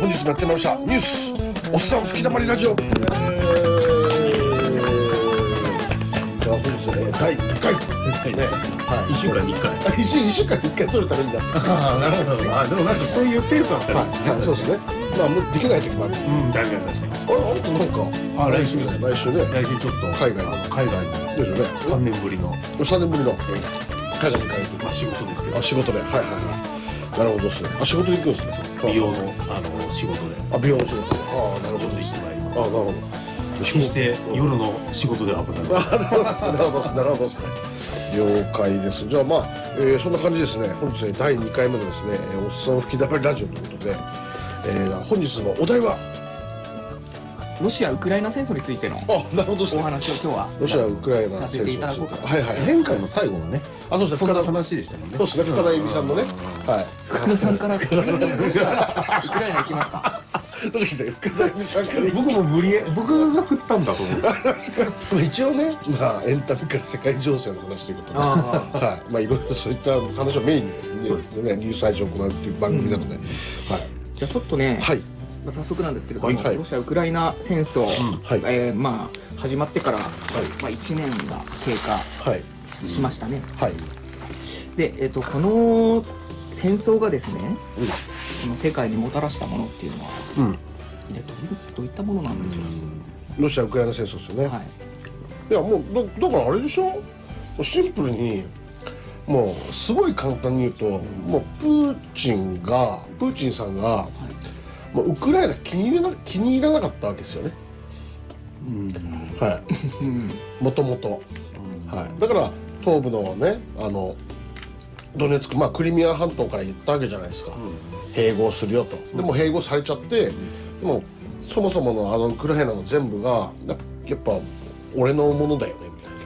本日もやってまいりました。ニュース。おっさん吹き溜まりラジオ。じゃあ本日ね第1回。ね。一週間に一回。あ一週間に1回撮れたらいいんだ。ああ、なるほど。あ、でもなんかそういうペースだったらいいですね。はい、そうですね。まあもうできない時もある。うん、確かに確かに。あれあんたなんかあ来週。来週ね。来週ちょっと海外あの。海外にですよね。三年ぶりの。3年ぶりの。海外に帰るまあ仕事ですけど。あ、仕事で。はいはいはい。なるほどですね。あ仕事で行くんですね美容のあの仕事で。あ美容の仕事。ああなるほど。行ってまいりまあなるほど。す。決して夜の仕事ではございません。あなるほど。なるほど。ですね了解です。じゃあまあ、えーそんな感じですね。本日ね第2回目のですねえーおっさん吹き溜まりラジオということで、えー本日のお題はロシア・ウクライナ戦争についてのあなるほどですおね話を今日はロシア・ウクライナさせていただこうかと。はいはい。はい。前回の最後はね、あそうですね深田話でしたもんね。そうですね。深田由美さんのね。はい。福野さんからウクライナ行きますかどうして深田由美さんから。僕も無理や僕が振ったんだと思う。んですよ。一応ねまあエンタメから世界情勢の話ということで。あはい、まあいろいろそういった話をメインにですねそうですね。ニュース配信を行うっていう番組なので、はい。じゃあちょっとね、はいまあ早速なんですけれども、はい。はい。ロシア・ウクライナ戦争、はい。えーまあ始まってから、まあ、1年が経過はい。しましたね、はい。で、えっとこの戦争がですねうん。この世界にもたらしたものっていうのはうん。でどういうどういったものなんでしょう、ロシア・ウクライナ戦争ですよね、はい。い、やもうだだからあれでしょ？シンプルにもうすごい簡単に言うともうプーチンがプーチンさんがもうウクライナ気に入らな気に入らなかったわけですよね。もともとはい、だから東部のねあのドネツク、まあ、クリミア半島から言ったわけじゃないですか、併合するよと。でも併合されちゃって、でもそもそものあのウクライナの全部がややっぱ俺のものだよねみたいな。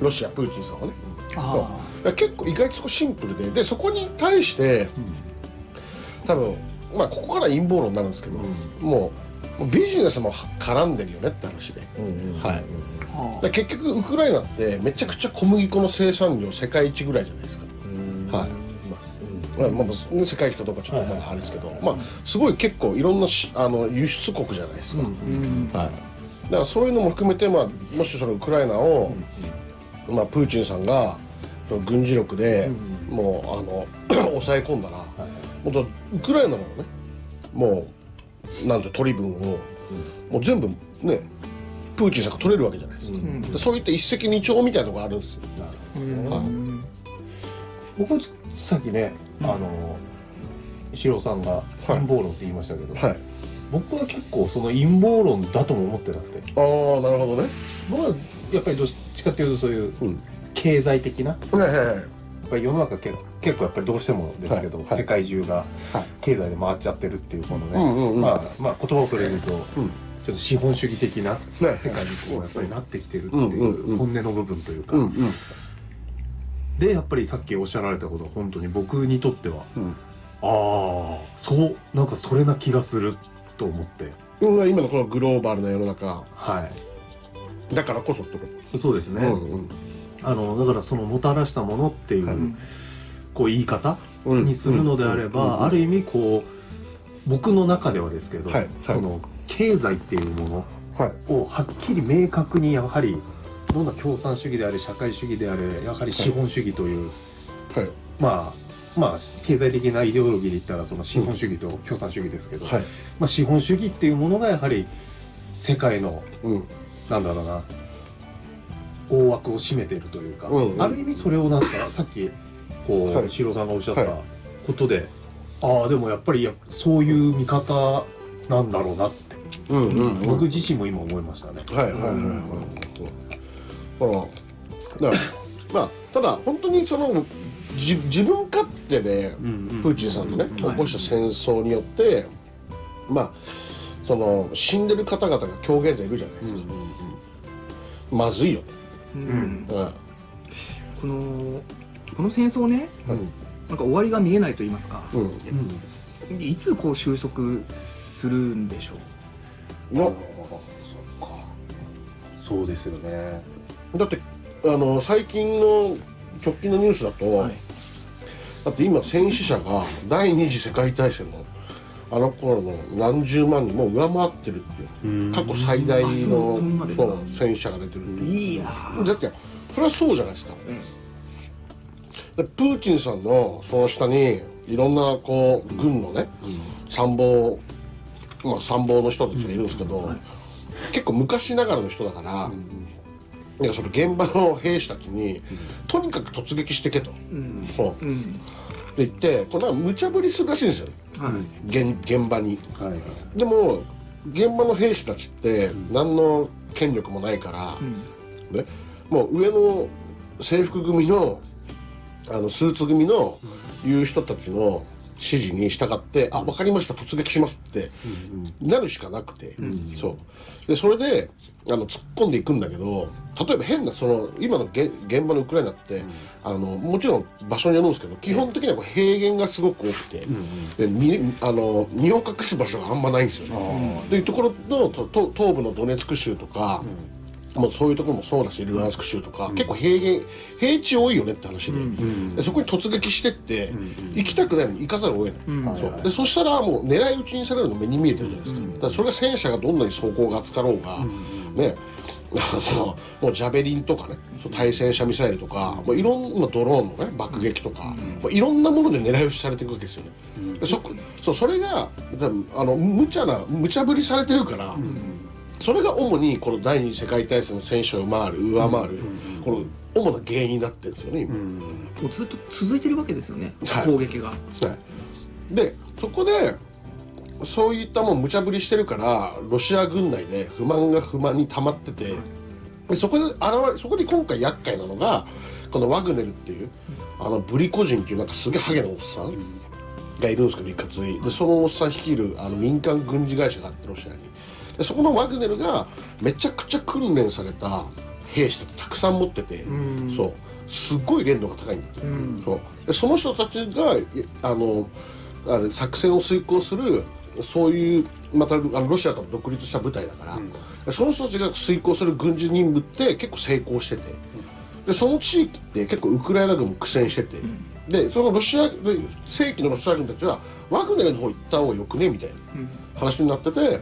ロシアプーチンさんはね。結構意外とそこシンプルででそこに対して多分まあここから陰謀論になるんですけど、もうもうビジネスも絡んでるよねって話で、はいあはだから結局ウクライナってめちゃくちゃ小麦粉の生産量世界一ぐらいじゃないですか、はい。まあまあ、世界一かどうかちょっとまだあれですけど、まあすごい結構いろんなしあの輸出国じゃないですか、あうんはい、だからそういうのも含めて、まあ、もしそのウクライナを、まあ、プーチンさんがその軍事力で、もうあの 抑え込んだら、もうだウクライナのね。もうなんて取り分を、もう全部ねプーチンさんが取れるわけじゃないですか、ん。でそういった一石二鳥みたいなところがあるんですよ、うん。はい。僕さっきね、あの石郎さんが陰謀論って言いましたけど、はい。僕は結構その陰謀論だとも思ってなくて。ああなるほどね。僕はやっぱりどっちかっていうとそういううん。経済的なはいはいはいぱり世の中結結構やっぱりどうしてもですけど、はいはい世界中がはい経済で回っちゃってるっていうこのね、うんうんうんまあまあ言葉をそれると、うん。ちょっと資本主義的なはい世界にこうやっぱりなってきてるってうんうんいううん。本音の部分というか、うんうん。でやっぱりさっきおっしゃられたことは本当に僕にとってはうん。ああそうなんかそれな気がすると思って。うん今のこのグローバルな世の中。はい。だからこそってこそうですね、と、うんあのだからそのもたらしたものっていう、はい。こう言い方うん。にするのであれば、ある意味こう僕の中ではですけど、はい。はい。その経済っていうものはい。をはっきり明確にやはりどんな共産主義であれ社会主義であれやはり資本主義という、はい。まあまあ経済的なイデオロギーで言ったらその資本主義と共産主義ですけど、はい。まあ、資本主義っていうものがやはり世界のうん。なんだろうな大枠を占めているというか、うんうん。ある意味それをなんかさっきこう、はい。シロさんがおっしゃったはい。ことで、ああでもやっぱりやそういう見方なんだろうなって、うんうんうん。僕自身も今思いましたね。はいはいはいはい。だからだからまあただ本当にそのじ自分勝手でプーチンさんのね起こした戦争によってまあその死んでる方々が今日現在いるじゃないですか、まずいよね、うん。んうん。このこの戦争ねなんか終わりが見えないと言いますか。うん。いつこう収束するんでしょう？いや。そうですよね。だってあの最近の直近のニュースだと、はい。だって今戦死者が第二次世界大戦のあの頃の何十万人も上回ってるっていう過去最大あの戦車が出てるっていう。いやー。だってそれはそうじゃないですか、でプーチンさんのその下にいろんなこう軍のね、参謀まあ参謀の人たちがいるんですけど、結構昔ながらの人だから、なんかその現場の兵士たちに、とにかく突撃してけと、うん。そう。うん。で言ってこれなんか無茶ぶりするらしいんですよ。はい現現場に。でも現場の兵士たちって何の権力もないから、うん。ね、もう上の制服組のあのスーツ組の言う人たちの指示に従って「あ分かりました突撃します」ってなるしかなくて、そう。でそれであの突っ込んでいくんだけど例えば変なその今のげ現場のウクライナって、あのもちろん場所によるんですけど基本的にはこう平原がすごく多くて、でみあの身を隠す場所があんまないんですよね。というところのとと東部のドネツク州とか、もうそういうところもそうだしルハンスク州とか、結構平原平地多いよねって話で,、でそこに突撃してって、行きたくないのに行かざるを得ない、うん。そう。でそしたらもう狙い撃ちにされるの目に見えてるじゃないですか,、だからそれが戦車がどんなに走行が厚かろうが、ね。あのもうジャベリンとかね対戦車ミサイルとか、もういろんなドローンのね爆撃とか、もういろんなもので狙い撃ちされていくわけですよね、でそこそうそれがあの無茶な無茶ぶりされてるから、それが主にこの第二次世界大戦の戦車を上回る上回る、この主な原因になってるんですよね今、もうずっと続いてるわけですよねはい。攻撃が。はい、でそこでそういったもん無茶ぶりしてるからロシア軍内で不満が不満に溜まっててでそこで現れそこで今回厄介なのがこのワグネルっていうあのブリコ人っていうなんかすげえハゲのおっさん。がいるんですけどいかつい。でそのおっさん率いるあの民間軍事会社があってロシアにでそこのワグネルがめちゃくちゃ訓練された兵士たくさん持ってて、ん。そう。すっごい練度が高いんだって、うん。そう。でその人たちがいあのあれ作戦を遂行するそういうまたあのロシアと独立した部隊だから、その人たちが遂行する軍事任務って結構成功してて、でその地域って結構ウクライナ軍も苦戦してて、でそのロシアで正規のロシア軍たちはワグネルの方行った方がよくね？みたいな話になってて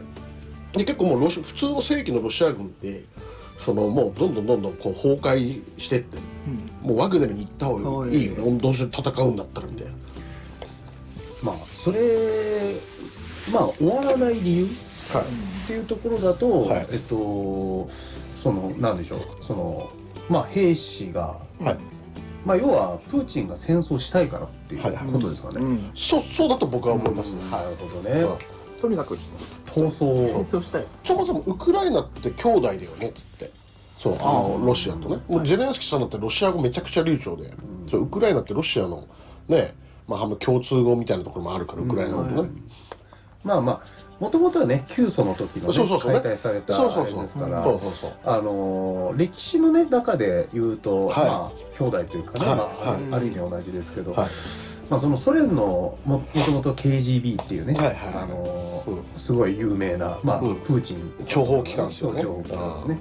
で結構もうロシ普通の正規のロシア軍ってそのもうどんどんどんどんこう崩壊してって、もうワグネルに行った方がいいよね、どうせ戦うんだったらみたいな。まあそれまあ終わらない理由っていうところだと、はい。えっとそのなんでしょう。そのまあ兵士がはい。まあ要はプーチンが戦争したいからっていうはいはいことですかね。うん。そうそうだと僕は思いますね、なるほどね。とにかく闘争戦争したい。そもそもウクライナって兄弟だよねっつって。そうあのロシアとね。もうゼレンスキーさんだってロシア語めちゃくちゃ流暢で、そうウクライナってロシアのねまあ共通語みたいなところもあるからウクライナ語とね、まあまあもともとはね旧祖の時の、ね、そうそうそうね。解体されたあれそうそう。そうですからのー歴史のね中で言うと、はい。まあ兄弟というかね、はい。まあはい。ある意味同じですけど、はいまあ、そのソ連のももともと KGB っていうね、はいはいあのーうんすごい有名な、まあうん。プーチン。諜報機関ですよね。諜報機関ですね、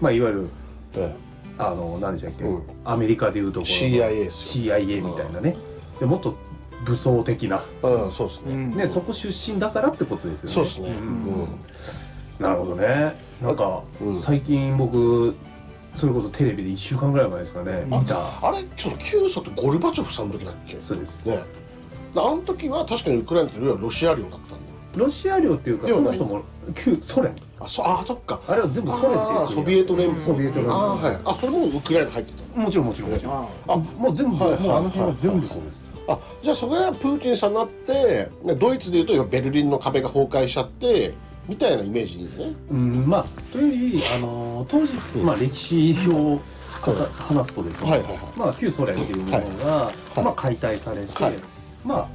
まあ、いわゆるえあの何でしたっけ、うん。アメリカでいうところの CIA CIA みたいなね。でもっと武装的な、うんそうですね、ね、そこ出身だからってことですよね。そうですね。ん。うん。なるほどね。なんか、うん。最近僕それこそテレビで1週間ぐらい前ですかね見た。あれ？ちょっと旧ソってゴルバチョフさんの時だっけ？そうです。ね。であの時は確かにウクライナって要はロシア領だったんだロシア領っていうかそもそも旧ソ連。あそあそっか。あれは全部ソ連ってソビエト連邦。ソビエト連邦。あーはい。あそれもウクライナ入ってたもちろんもちろんああもう全部、はいあの辺は全部そうです、あじゃあそれがプーチンさんになってねドイツでいうと今ベルリンの壁が崩壊しちゃってみたいなイメージね。うんまあというよりあの当時、まあ、歴史を話すとですね、はいはいはい。まあ、旧ソ連っていうものが、い。まあ、解体されて、はい。まあ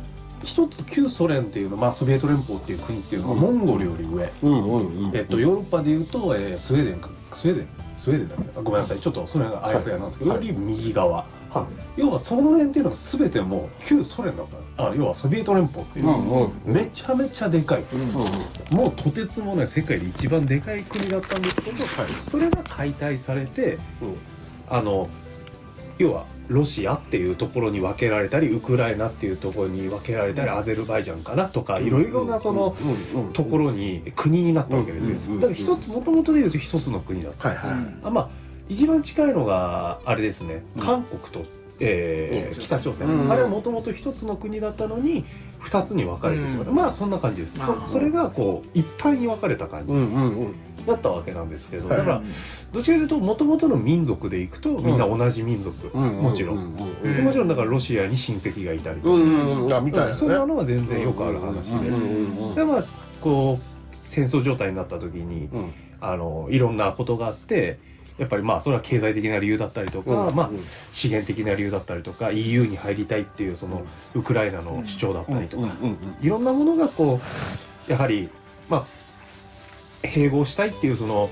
一つ旧ソ連っていうの、まあ、ソビエト連邦っていう国っていうのはモンゴルより上、うんうんうんえっと、ヨーロッパでいうと、えースウェーデンか。スウェーデンスウェーデンだっけ？あごめんなさい。ちょっとそれがあやふやなんですけど、はい。より右側は要はその辺っていうのが全てもう旧ソ連だからあ要はソビエト連邦っていう、うんうん。めちゃめちゃでかいうんうん。もうとてつもない世界で一番でかい国だったんですけど、それが解体されてうん。あの要はロシアっていうところに分けられたりウクライナっていうところに分けられたりアゼルバイジャンかなとかいろいろなそのところに国になったわけですうんうんうん。よだから一つもともとで言うと一つの国だった。はいはい。あまあ一番近いのがあれですね。うん。韓国と、えーうん北朝鮮、うん。あれはもともと一つの国だったのに二つに分かれてしまった、うん。まあそんな感じです、まあそそれがこういっぱいに分かれた感じうんうんうん。だったわけなんですけど、はい。だからどちらかというともともとの民族でいくとみんな同じ民族、もちろん、もちろんだからロシアに親戚がいたりとか、うんうんういなね。そんなのは全然よくある話で、でまあこう戦争状態になった時にうん。あのいろんなことがあってやっぱりまあそれは経済的な理由だったりとか、うん。まあ、資源的な理由だったりとか EU に入りたいっていうそのウクライナの主張だったりとか、いろんなものがこうやはりまあ併合したいっていうその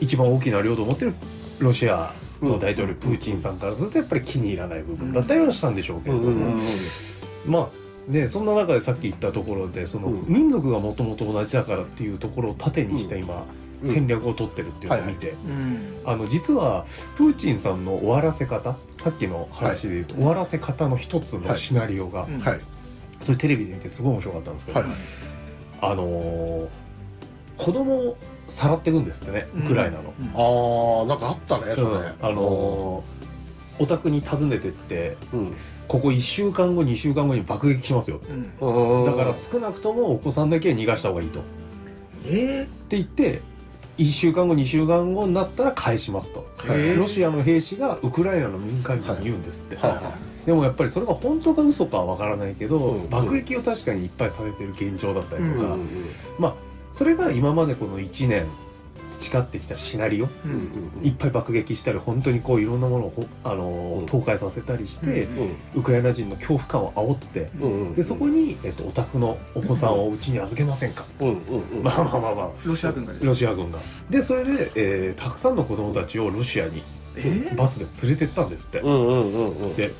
一番大きな領土を持ってるロシアの大統領プーチンさんからするとやっぱり気に入らない部分だったりはしたんでしょうけれども、まあねそんな中でさっき言ったところでそのうん。民族がもともと同じだからっていうところを盾にして今、うん戦略を取ってるっていうのを見て、うん。あの実はプーチンさんの終わらせ方さっきの話で言うと、終わらせ方の一つのシナリオが、それテレビで見てすごい面白かったんですけど、はい。あのー子供をさらっていくんですってねウクライナの。うん。ああなんかあったねそれ。うん。あのーお宅に訪ねてってうん。ここ1週間後2週間後に爆撃しますよだから少なくともお子さんだけは逃がした方がいいと。えって言って1週間後2週間後になったら返しますと、はいロシアの兵士がウクライナの民間人に言うんですって、でもやっぱりそれが本当か嘘かはわからないけど、うん爆撃を確かにいっぱいされてる現状だったりとか、まあそれが今までこの1年培ってきたシナリオ。ううんん。いっぱい爆撃したり本当にこういろんなものをほあの倒壊させたりして、うんウクライナ人の恐怖感を煽ってうんうんでそこに、えっと、お宅のお子さんをうちに預けませんか、うんうんうん。まあまあまあまあ。ロシア軍がロシア軍が。でそれで、えーたくさんの子供たちをロシアにえバスで連れてったんですって、うんうんうんうん。で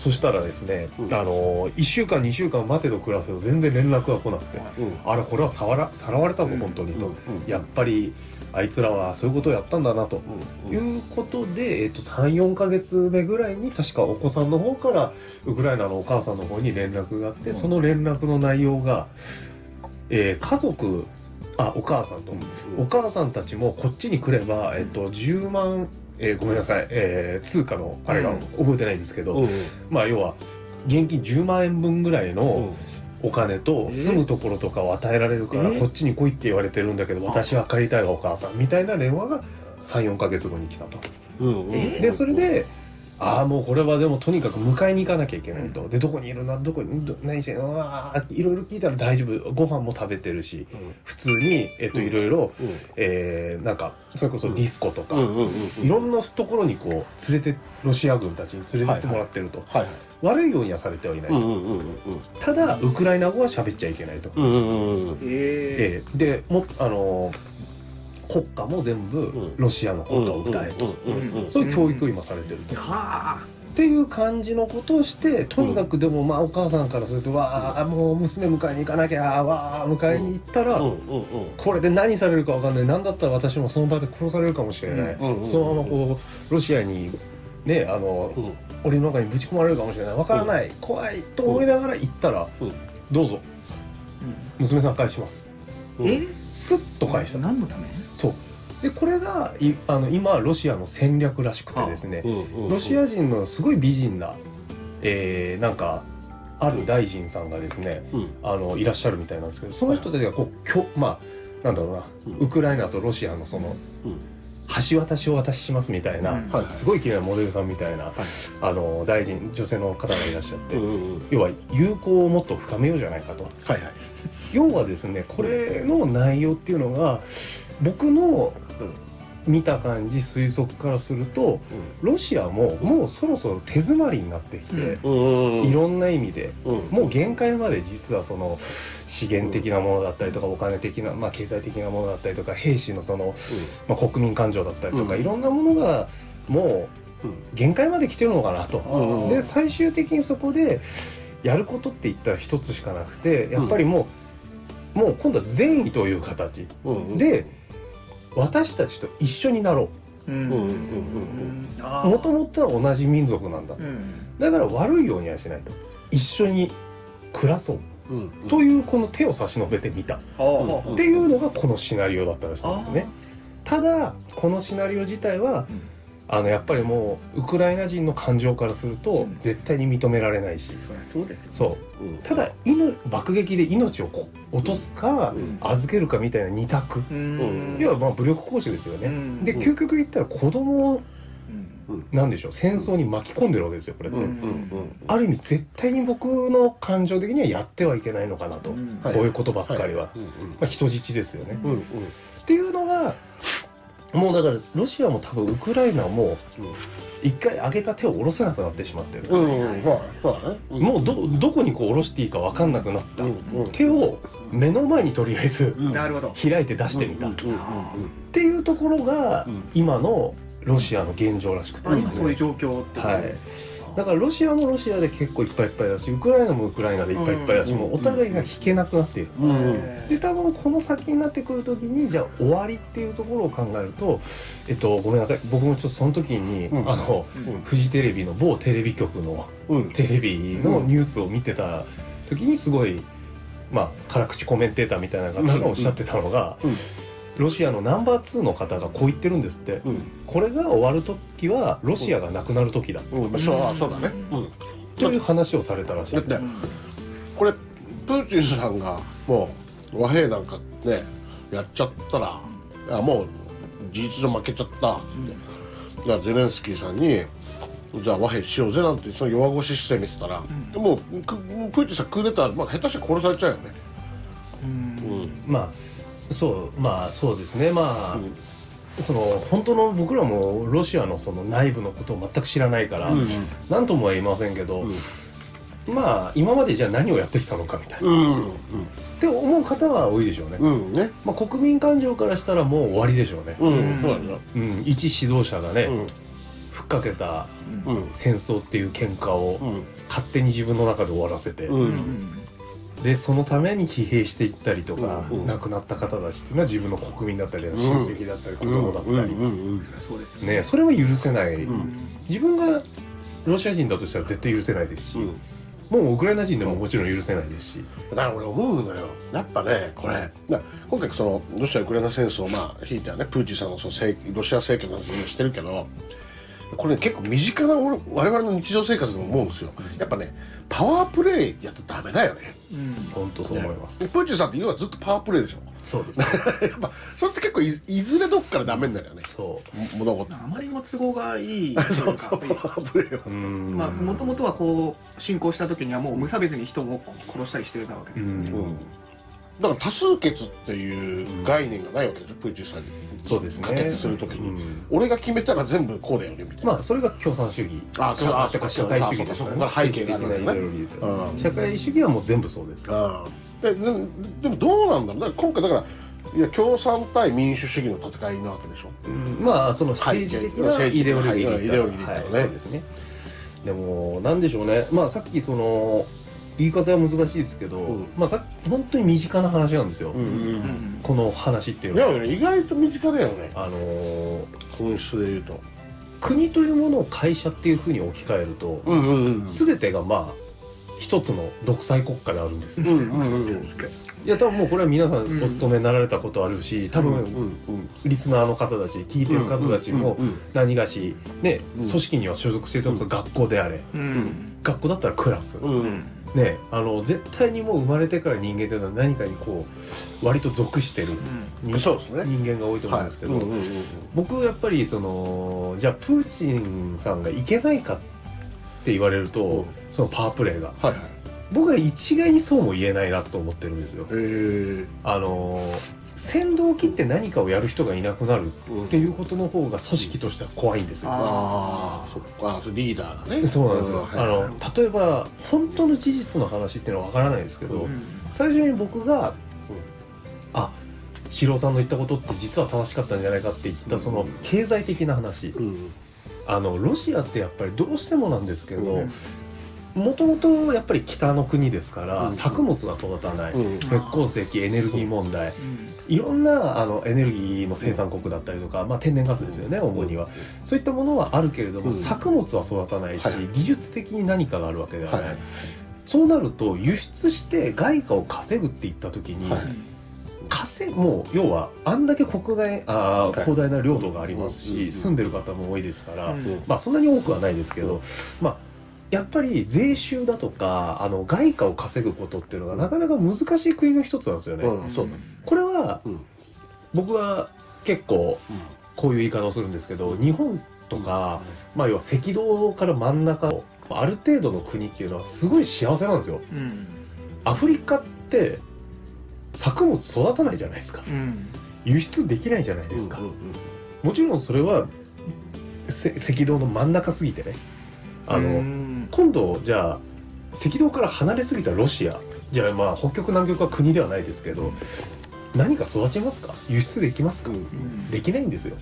そしたらですね、うん。あの1週間2週間待てと暮らすと全然連絡が来なくて、うん。あれこれはさわらさらわれたぞうん。本当にと、うん。やっぱりあいつらはそういうことをやったんだなと、うん。いうことで、えっと34か月目ぐらいに確かお子さんの方からウクライナのお母さんの方に連絡があって、うん。その連絡の内容が、えー家族あお母さんと、お母さんたちもこっちに来れば、えっと、10万、えーごめんなさい、えー通貨のあれがうん。覚えてないんですけど、うんまあ要は現金10万円分ぐらいうん。のお金とえ住むところとかを与えられるからえこっちに来いって言われてるんだけど私は帰りたいわお母さんみたいな電話が34か月後に来たと。うんうんえでそれでああもうこれはでもとにかく迎えに行かなきゃいけないと、でどこにいるなどこにど何してんの？うわー。いろいろ聞いたら大丈夫。ご飯も食べてるし普通に、えっと、うん。いろいろ、うん。えーなんかそれこそディスコとか、うんうんうんいろんなところにこう連れてロシア軍たちに連れてってもらってると、はいはい悪いようにはされてはいない、うんうんうんうんただウクライナ語は喋っちゃいけないと、うんうんうんうんええーでもあのー国歌も全部うん。ロシアの国歌を歌えと、うんうんうんうんそういう教育を今されてると、はあっていう感じのことをしてとにかくでもまあお母さんからすると、わあもう娘迎えに行かなきゃわあ迎えに行ったら、うんうんうん。これで何されるかわかんない。何だったら私もその場で殺されるかもしれない、うんうんそのままこうロシアにねあのうん。檻の中にぶち込まれるかもしれない。わからない、怖いと思いながら行ったら、うん。どうぞ。娘さん返します。うんえ？スッと返した。何のため？そう。でこれがいあの今ロシアの戦略らしくてですねうんうんうん。ロシア人のすごい美人な、えーなんかある大臣さんがですねうん。あのいらっしゃるみたいなんですけどその人たちがこうきょまあなんだろうな、うん。ウクライナとロシアのそのうん橋渡しを渡ししますみたいな、うん。はい。すごい綺麗なモデルさんみたいな、あの大臣女性の方がいらっしゃって、うん要は友好をもっと深めようじゃないかと。はいはい。要はですねこれの内容っていうのが僕の見た感じ推測からするとロシアももうそろそろ手詰まりになってきて、いろんな意味でうん。もう限界まで実はその資源的なものだったりとかお金的な、まあ、経済的なものだったりとか兵士のその、まあ、国民感情だったりとか、うん。いろんなものがもううん。限界まで来てるのかなと。うんで最終的にそこでやることって言ったら一つしかなくてやっぱりもう、もう今度は善意という形で私たちと一緒になろう。もともとは同じ民族なんだうん。だから悪いようにはしないと。一緒に暮らそう。うんうん。というこの手を差し伸べてみた。っていうのがこのシナリオだったらしいんですね。ただこのシナリオ自体はうんあのやっぱりもうウクライナ人の感情からするとうん。絶対に認められないし。そりゃそうですよそう。うん。ただ命爆撃で命をこ落とすかうん。預けるかみたいな二択。うん。要はまあ武力行使ですよね。うん。で究極言ったら子供をうん。なんでしょう。戦争に巻き込んでるわけですよこれって。うん。うん。うん。ある意味絶対に僕の感情的にはやってはいけないのかなと。こういうことばっかりは。うんまあ人質ですよね。うん。うん。っていうのがもうだからロシアも多分ウクライナも一回上げた手を下ろせなくなってしまってる、うんうんうんそうそうだね。うんもうどどこにこう下ろしていいか分かんなくなった、うんうん。手を目の前にとりあえずうん。なるほど。開いて出してみた、っうんうんうん。ていうところがうん。今のロシアの現状らしくて。あ今そういう状況ってことですだからロシアもロシアで結構いっぱいいっぱいだしウクライナもウクライナでいっぱいいっぱいだし、うんもうお互いが引けなくなっている、うんで多分この先になってくる時にじゃあ終わりっていうところを考えるとえっとごめんなさい。僕もちょっとその時に、うん。あのフジテレビの某テレビ局のうん。テレビのニュースを見てた時にすごいまあ辛口コメンテーターみたいな方がおっしゃってたのが、うんロシアのナンバー2の方がこう言ってるんですって。うん。これが終わる時はロシアがなくなる時だうん。そうそうだね。うん。という話をされたらしいだってです。これプーチンさんがもう和平なんかねやっちゃったらいやもう事実上負けちゃったっつって。だからゼレンスキーさんにじゃあ和平しようぜなんてその弱腰姿勢見てたら、もうくもうプーチンさんクーデター、まあ、下手して殺されちゃうよね。うん。うん。まあそうまあそうですね。まあ、うん。その本当の僕らもロシアのその内部のことを全く知らないからうん。何ともは言いませんけど、まあ今までじゃあ何をやってきたのかみたいな、うんって思う方は多いでしょうね、うんうんね。まあ、国民感情からしたらもう終わりでしょうね、うん、一指導者がね、うん。ふっかけたうん。戦争っていう喧嘩をうん。勝手に自分の中で終わらせて、ううんんでそのために疲弊していったりとか、うんうん。亡くなった方たちっていうのは自分の国民だったり親戚だったり子供だったり、そね、それは許せない、うん。自分がロシア人だとしたら絶対許せないですし、うん。もうウクライナ人でももちろん許せないですし、だから俺思うのよ。やっぱねこれな今回そのロシア・ウクライナ戦争まあひいてはねプーチンさんのその政ロシア政権の話をしてるけどこれ、ね、結構身近な俺我々の日常生活でも思うんですよ。やっぱねパワープレイやってダメだよね。うん。本当そう思います、プーチンさんって要はずっとパワープレイでしょ？そうです。ね やっぱそれって結構いいずれどっからダメになるよね。そう。物事。あまりにも都合がいい そうそうパワープレイは。まあもともとはこう侵攻した時にはもう無差別に人を殺したりしてたわけですよね。うんうんだから多数決っていう概念がないわけでしょ？プーチンさんに。そうですね。可決するときに、うん。俺が決めたら全部こうだよねみたいな、まあそれが共産主義。ああそうか社会主義ですそうかそこから背景があるわけね。社会主義はもう全部そうです。でででもどうなんだろう？ね今回だからいや共産対民主主義の戦いなわけでしょ？うん。まあその政治的な政治イデオロギーね。はいそうですね。でもなんでしょうね。まあさっきその言い方は難しいですけど、うん。まあさ本当に身近な話なんですよ、うんうんうん。この話っていういのは。や意外と身近だよね。あのー本質で言うと。国というものを会社っていうふうに置き換えると、うんうんうん全てがまあ一つの独裁国家であるんです。よ、うんうんうん。いや多分もうこれは皆さんうんお勤めになられたことあるし多分、うんうん。リスナーの方たち聞いてる方たちもうんうん何がし、ねうん。組織には所属していても学校であれ。うん。学校だったらクラス、うんうんねあの絶対にもう生まれてから人間というのは何かにこう割と属してる人,、そうですね。人間が多いと思うんですけど、はい。うんうんうん。僕やっぱりそのじゃあプーチンさんがいけないかって言われると、うん。そのパワープレイが。はいはい。僕は一概にそうも言えないなと思ってるんですよ。あの先導を切って何かをやる人がいなくなるうんっていうことの方が組織としては怖いんですよ。ああそっか。リーダーがね。そうなんですよ。はい。あの例えば本当の事実の話っていうのはわからないですけど、うん。最初に僕が、あ四郎さんの言ったことって実は正しかったんじゃないかって言ったその経済的な話、うん。あのロシアってやっぱりどうしてもなんですけど、うん。もともとやっぱり北の国ですから、うん。作物が育たない、うん。鉄鉱石エネルギー問題。うんいろんなあのエネルギーの生産国だったりとか、まあ、天然ガスですよね主には、そういったものはあるけれども、うん。作物は育たないし、はい。技術的に何かがあるわけではない、はい。そうなると輸出して外貨を稼ぐっていった時に、はい。稼もう要はあんだけ国内あーはい。広大な領土がありますし、住んでる方も多いですから、まあそんなに多くはないですけど、まあやっぱり税収だとかあの外貨を稼ぐことっていうのがなかなか難しい国の一つなんですよね。うんそうだこれはうん僕は結構こういう言い方をするんですけど日本とか、まあ要は赤道から真ん中のある程度の国っていうのはすごい幸せなんですよ。うんアフリカって作物育たないじゃないですか。うん輸出できないじゃないですか。うんうんもちろんそれはせ赤道の真ん中すぎてね。あの、うん今度じゃあ赤道から離れすぎたロシア。じゃあまあ北極南極は国ではないですけど何か育ちますか？輸出できますか、うん。うんできないんですよ。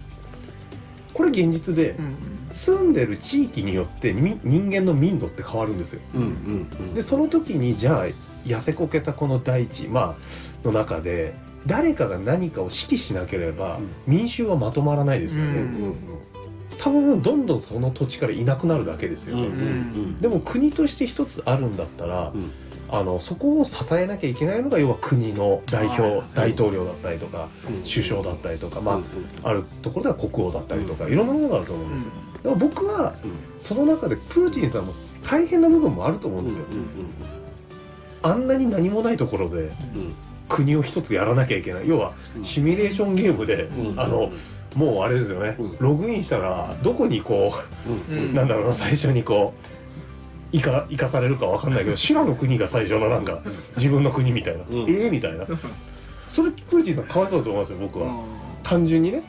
これ現実でうん住んでる地域によってみ人間の民度って変わるんですよ。うんうんうん。でその時にじゃあ痩せこけたこの大地まあの中で誰かが何かを指揮しなければ民衆はまとまらないですよね、うんうん多分どんどんその土地からいなくなるだけですよね、うんうんでも国として一つあるんだったら、うん。あのそこを支えなきゃいけないのが要は国の代表、はい大統領だったりとかうん。首相だったりとか、まあうんあるところでは国王だったりとか、いろんなものがあると思うんですよ、うでも僕はうん。その中でプーチンさんも大変な部分もあると思うんですよ、あんなに何もないところで国を一つやらなきゃいけない。要はうん。シミュレーションゲームで、うん。あのもうあれですよね、うん。ログインしたらどこにこううん。うんなんだろうな最初にこう生か生かされるかわかんないけど修羅の国が最初のなんか自分の国みたいな、うん。ええみたいな。それプーチンさんかわいそうだと思いますよ僕は、ん。単純にね。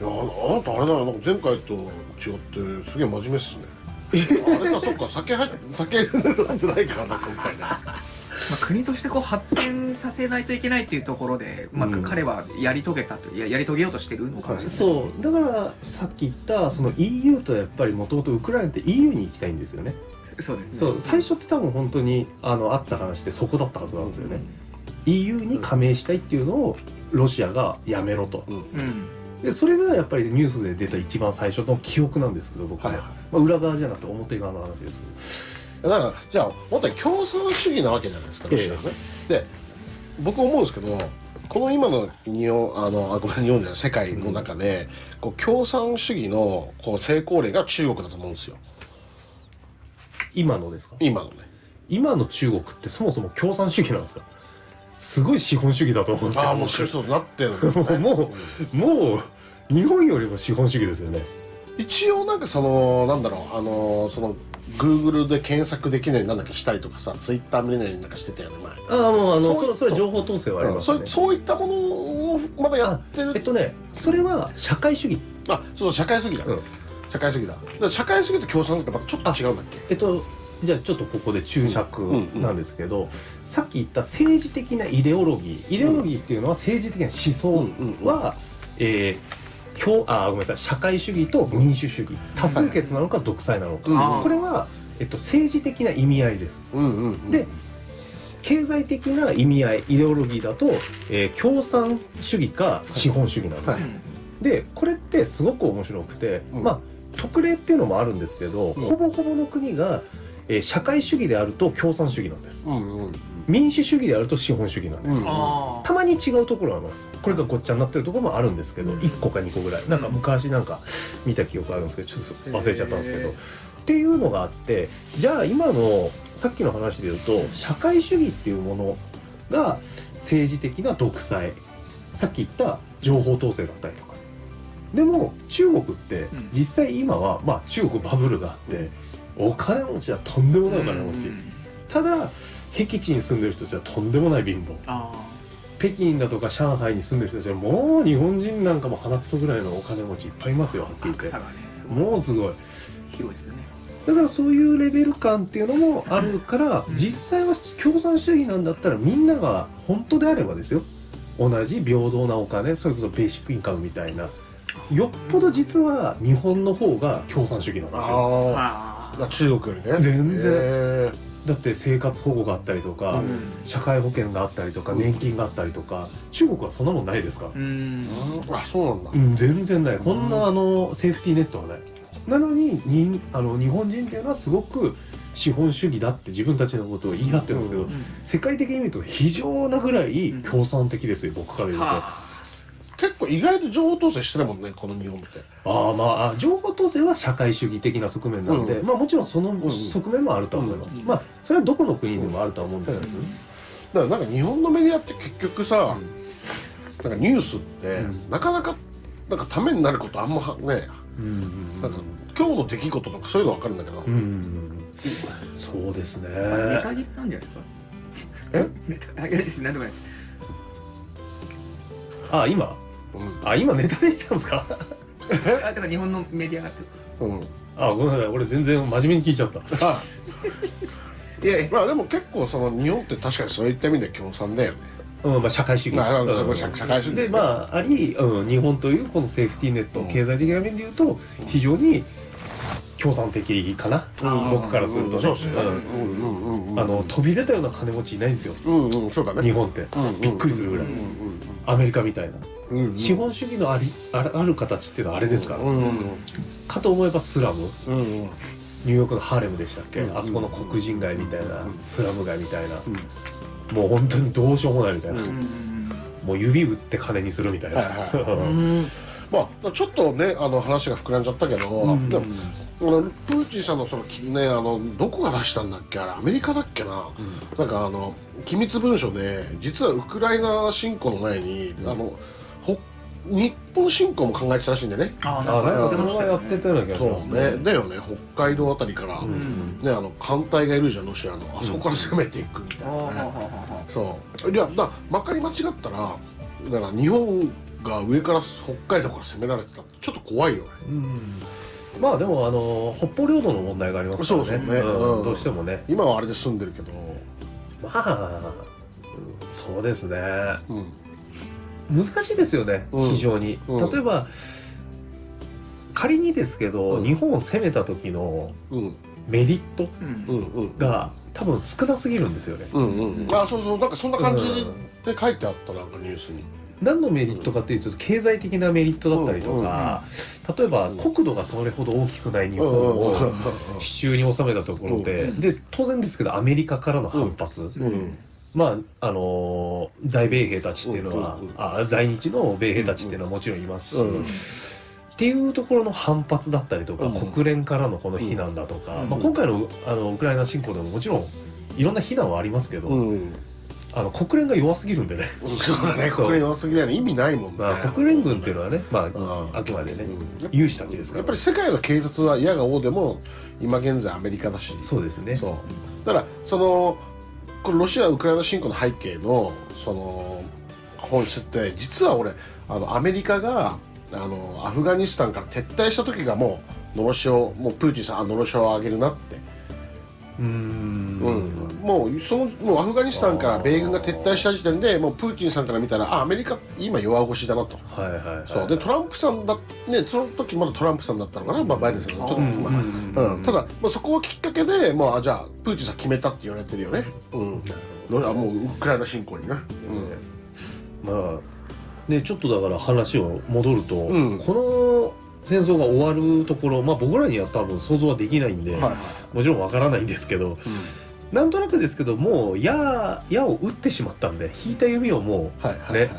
いやああなたあれだななんか前回と違ってすげえ真面目っすね。あれかそっか酒入っ酒 飲んでないからな今回ねまあ、国としてこう発展させないといけないっていうところで、まあうん彼はやり遂げたといややり遂げようとしてるのかもしれない。そう。だからさっき言ったその EU とやっぱりもともとウクライナって EU に行きたいんですよね。そうですね。そう。最初って多分本当にあのあった話ってそこだったはずなんですよね、EU に加盟したいっていうのをロシアがやめろと。うん。うんでそれがやっぱりニュースで出た一番最初の記憶なんですけど僕は、はいはまあ、裏側じゃなくて表側の話ですだからじゃあ本当に共産主義なわけじゃないですかロシアはね、で僕思うんですけどこの今の日本あのあごめん日本じゃない世界の中で、こう共産主義のこう成功例が中国だと思うんですよ。今のですか？今のね。今の中国ってそもそも共産主義なんですか？すごい資本主義だと思うんですけど。ああもうそうなってるね。もうもう日本よりも資本主義ですよね一応なんかそのなんだろうあのその Google で検索できないなんだっけしたりとかさ Twitter 見れないなんかしてたよね前。ああもうあのそうそれ情報統制はありうんますね、そうそういったものをまだやってる。えっとねそれは社会主義。あそうそう社会主義だ、うん。社会主義だ。社会主義と共産主義ってまたちょっと違うんだっけ？えっとじゃあちょっとここで注釈うんうん。なんですけど、さっき言った政治的なイデオロギー。イデオロギーっていうのは政治的な思想は、えー共あごめんなさい。社会主義と民主主義。多数決なのか独裁なのか、これは、えっと、政治的な意味合いです。うんうんうんで経済的な意味合いイデオロギーだと、えー共産主義か資本主義なんです、はい。でこれってすごく面白くて、うん。まあ特例っていうのもあるんですけど、うん。ほぼほぼの国が、えー社会主義であると共産主義なんです。うんうんうん民主主義であると資本主義なんです、うん。あたまに違うところはありますこれがごっちゃになってるところもあるんですけど、うん。1個か2個ぐらい。なんか昔なんか見た記憶あるんですけどちょっと忘れちゃったんですけど、へー。っていうのがあってじゃあ今のさっきの話で言うと社会主義っていうものが政治的な独裁。さっき言った情報統制だったりとか。でも中国ってうん。実際今は、まあ、中国バブルがあってお金持ちはとんでもないお金持ち、うん。ただ僻地に住んでる人たちはとんでもない貧乏。あ北京だとか上海に住んでる人たちはもう日本人なんかも鼻くそぐらいのお金持ちいっぱいいますよはっきり言ってねもうすごい。広いですよね。だからそういうレベル感っていうのもあるから、うん。実際は共産主義なんだったらみんなが本当であればですよ。同じ平等なお金それこそベーシックインカムみたいな。よっぽど実は日本の方が共産主義なんですよ。あああ中国よりね。全然。へだって生活保護があったりとか、うん。社会保険があったりとかうん。年金があったりとか中国はそんなもんないですから。う、ん。ーあそうなんだ。うん、全然ない。こんなあのセーフティーネットはない。なのににあの日本人っていうのはすごく資本主義だって自分たちのことを言い張ってるんですけど、う世界的に見ると非常なぐらい共産的ですよ、僕から言うと。は結構意外と情報統制してるもんねこの日本って。ああまああ情報統制は社会主義的な側面なんで、うん。まあもちろんそのん。側面もあるとは思います、うん。まあそれはどこの国でもあるとは思うんですけど、だからなんか日本のメディアって結局さ、なんかニュースって、なかなかなんかためになることあんまはねうんうんなんか今日の出来事とかそういうの分かるんだけど、うん。うんそうですね。ネタ切れなんじゃないですか？え？ネタあいやいやなんでもないです。あ今？うん。あ今ネタで言ってたんですか？あだから日本のメディアがってうん。あごめんなさい。俺全然真面目に聞いちゃった。あ。いやいや。まあでも結構その日本って確かにそういった意味で共産だよね。うんまあ、社会主義、まあうんそこ社社会主義。でまああり、うん、日本というこのセーフティーネット、うん。経済的な面で言うと非常に共産的かな、うん。僕からするとね、そうですね。うん。うんうんうんあの飛び出たような金持ちいないんですよ。うんうんそうだね。日本って、うんうん。びっくりするぐらい、うん。アメリカみたいな、うんうん。うん資本主義のありあるある形っていうのはあれですから、うんうんかと思えばスラム。うんうん。ニューヨークのハーレムでしたっけ、うんあそこの黒人街みたいな、うんスラム街みたいな、うん。もう本当にどうしようもないみたいな、うんうんもう指打って金にするみたいな、はいは うん。まあちょっとねあの話が膨らんじゃったけど、うんでもあのプーチンさんのそのきねあのどこが出したんだっけ？あれアメリカだっけな、なんかあの機密文書で実はウクライナ侵攻の前に、あのほ日本侵攻も考えてたらしいんでね。ああなんかそれやってたような気がしそうますね。ねだよね北海道あたりから、うねんあの艦隊がいるじゃんロシアの。あそこから攻めていくみたいな、そう。いやだまかり間違ったらだから日本が上から北海道から攻められてたちょっっと怖いよね。うん。まあでもあの北方領土の問題がありますからね。そうそうねん。うん。どうしてもね。今はあれで住んでるけど。まあそうですね。うん難しいですよね、うん。非常に、うん。例えば仮にですけど、うん。日本を攻めた時のうん。メリットうん。うん。うん。が多分少なすぎるんですよね、うんうんあそうそうなんかそんな感じで書いてあったなんかニュースに。何のメリットかっていうと経済的なメリットだったりとか、例えば国土がそれほど大きくない日本を手中に収めたところで、うんで当然ですけどアメリカからの反発、うんまああのー在米兵たちっていうのは、うんうんうんあ在日の米兵たちっていうのはもちろんいますし、うんっていうところの反発だったりとか、うん国連からのこの非難だとか、うんまあ、今回のあのウクライナ侵攻でももちろんいろんな非難はありますけど、うんあの国連が弱すぎるんでね、そうだね。そう。国連弱すぎないの意味ないもんね。まあ、国連軍っていうのはね、まあうんあくまでねうん有志たちですから。やっぱり世界の警察は嫌が王でも今現在アメリカだし。そうですね。そう。だからそのこれロシア・ウクライナ侵攻の背景のその本質って実は俺あのアメリカがあのアフガニスタンから撤退した時がもうのろしをもうプーチンさんあのろしを上げるなって、うーん。うん。もうそのもうアフガニスタンから米軍が撤退した時点でもうプーチンさんから見たらあアメリカ今弱腰だなと。はいはいはい。そう。でトランプさんだねその時まだトランプさんだったのかな、まあ、バイデンさんが。ちょっと、うんまうん。あうん。ただ、まあ、そこをきっかけで、まあ、あじゃあプーチンさん決めたって言われてるよね、うん、あもうウクライナ侵攻にね、まあねちょっとだから話を戻ると、うん。この戦争が終わるところ、まあ、僕らには多分想像はできないんで、はいはいもちろんわからないんですけどなんとなくですけどもう矢矢を打ってしまったんで引いた弓をもはいはいはいはい。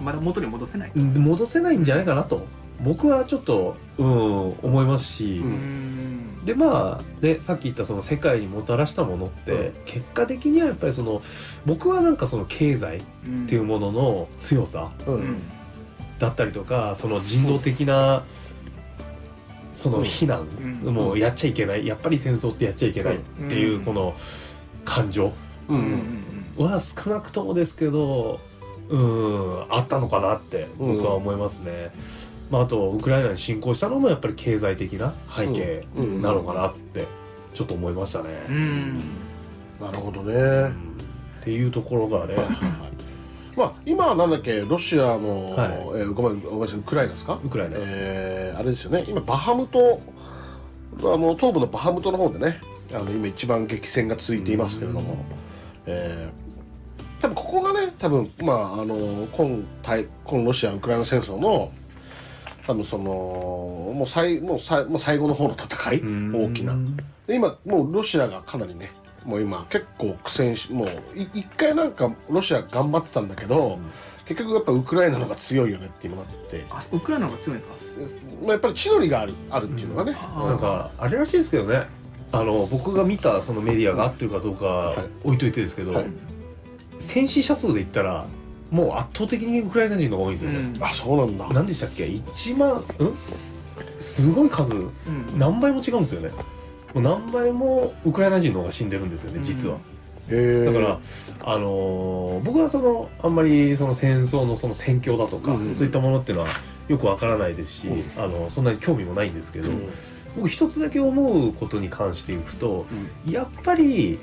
まだ元に戻せない。う戻せないんじゃないかなと。僕はちょっと、うん、思いますし、ううん。でまあねさっき言ったその世界にもたらしたものって、うん。結果的にはやっぱりその僕はなんかその経済っっていうものの強さうん。うん。だったりとかその人道的なその非難、うん。もうやっちゃいけないやっぱり戦争ってやっちゃいけないっていうこの感情は少なくともですけどうんあったのかなって僕は思いますね。まあ、あとウクライナに侵攻したのもやっぱり経済的な背景うん。なのかなってちょっと思いましたね。うん。なるほどね、うん。っていうところがねまあ今はなんだっけロシアの、はい。えーごめんごめんなさいウクライナですか？ウクライナ、えーあれですよね。今バハムトあの東部のバハムトの方でねあの今一番激戦が続いていますけれども、えー多分ここがね多分まああの今対今ロシアウクライナ戦争の多分そのもう最もう最もう最後の方の戦い。大きな。で今もうロシアがかなりねもう今結構苦戦しもうい一回なんかロシア頑張ってたんだけど、結局やっぱウクライナの方が強いよねって今なって。て、あウクライナの方が強いんですか？まあ、やっぱり地の利があるあるっていうのがね、うん。なんかあれらしいですけどね。あの僕が見たそのメディアが合ってるかどうかい。置いといてですけど、はい。戦死者数で言ったらもう圧倒的にウクライナ人の方が多いんですよね、あそうなんだ。何でしたっけ？1万うん？すごい数。うん。何倍も違うんですよね何倍もウクライナ人の方が死んでるんですよね実は、だから、あのー僕はそのあんまりその戦争のその戦況だとか、うんそういったものっていうのはよくわからないですし、うん。あのそんなに興味もないんですけど、うん。僕一つだけ思うことに関していくとやっぱり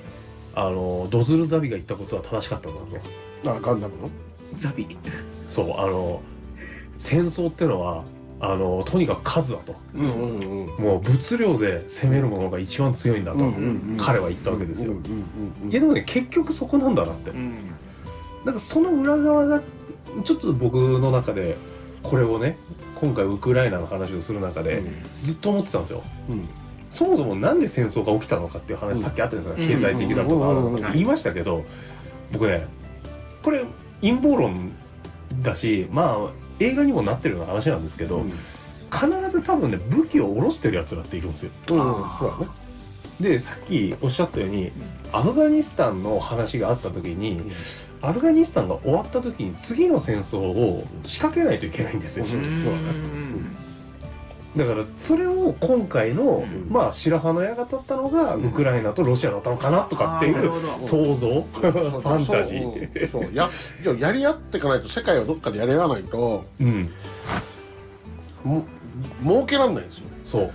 あのドズルザビが言ったことは正しかったんだと。あガンダムの？ザビ。そうあの戦争っていうのはあのとにかく数だと。もう物量で攻めるものが一番強いんだと、彼は言ったわけですよ、いやでもね結局そこなんだなって。うん。なんかその裏側がちょっと僕の中でこれをね今回ウクライナの話をする中でずっと思ってたんですよ。うん。そもそもなんで戦争が起きたのかっていう話、うん。さっきあったじゃないですうんか、経済的だとかとか言いましたけど、僕ねこれ陰謀論だしまあ映画にもなってるような話なんですけど、うん。必ず多分ね武器を下ろしてるやつらっているんですよ。うん。そうだね。でさっきおっしゃったようにアフガニスタンの話があった時に、アフガニスタンが終わった時に次の戦争を仕掛けないといけないんですよ、うん。そうだねだからそれを今回の、ん。まあ白羽の矢が立ったのがウクライナとロシアだったのかなとかっていうあーなるほど。想像？ファンタジー。そう。そうやじゃあやり合っていかないと世界はどっかでやり合わないとうん。も儲けられないんですよ。そう。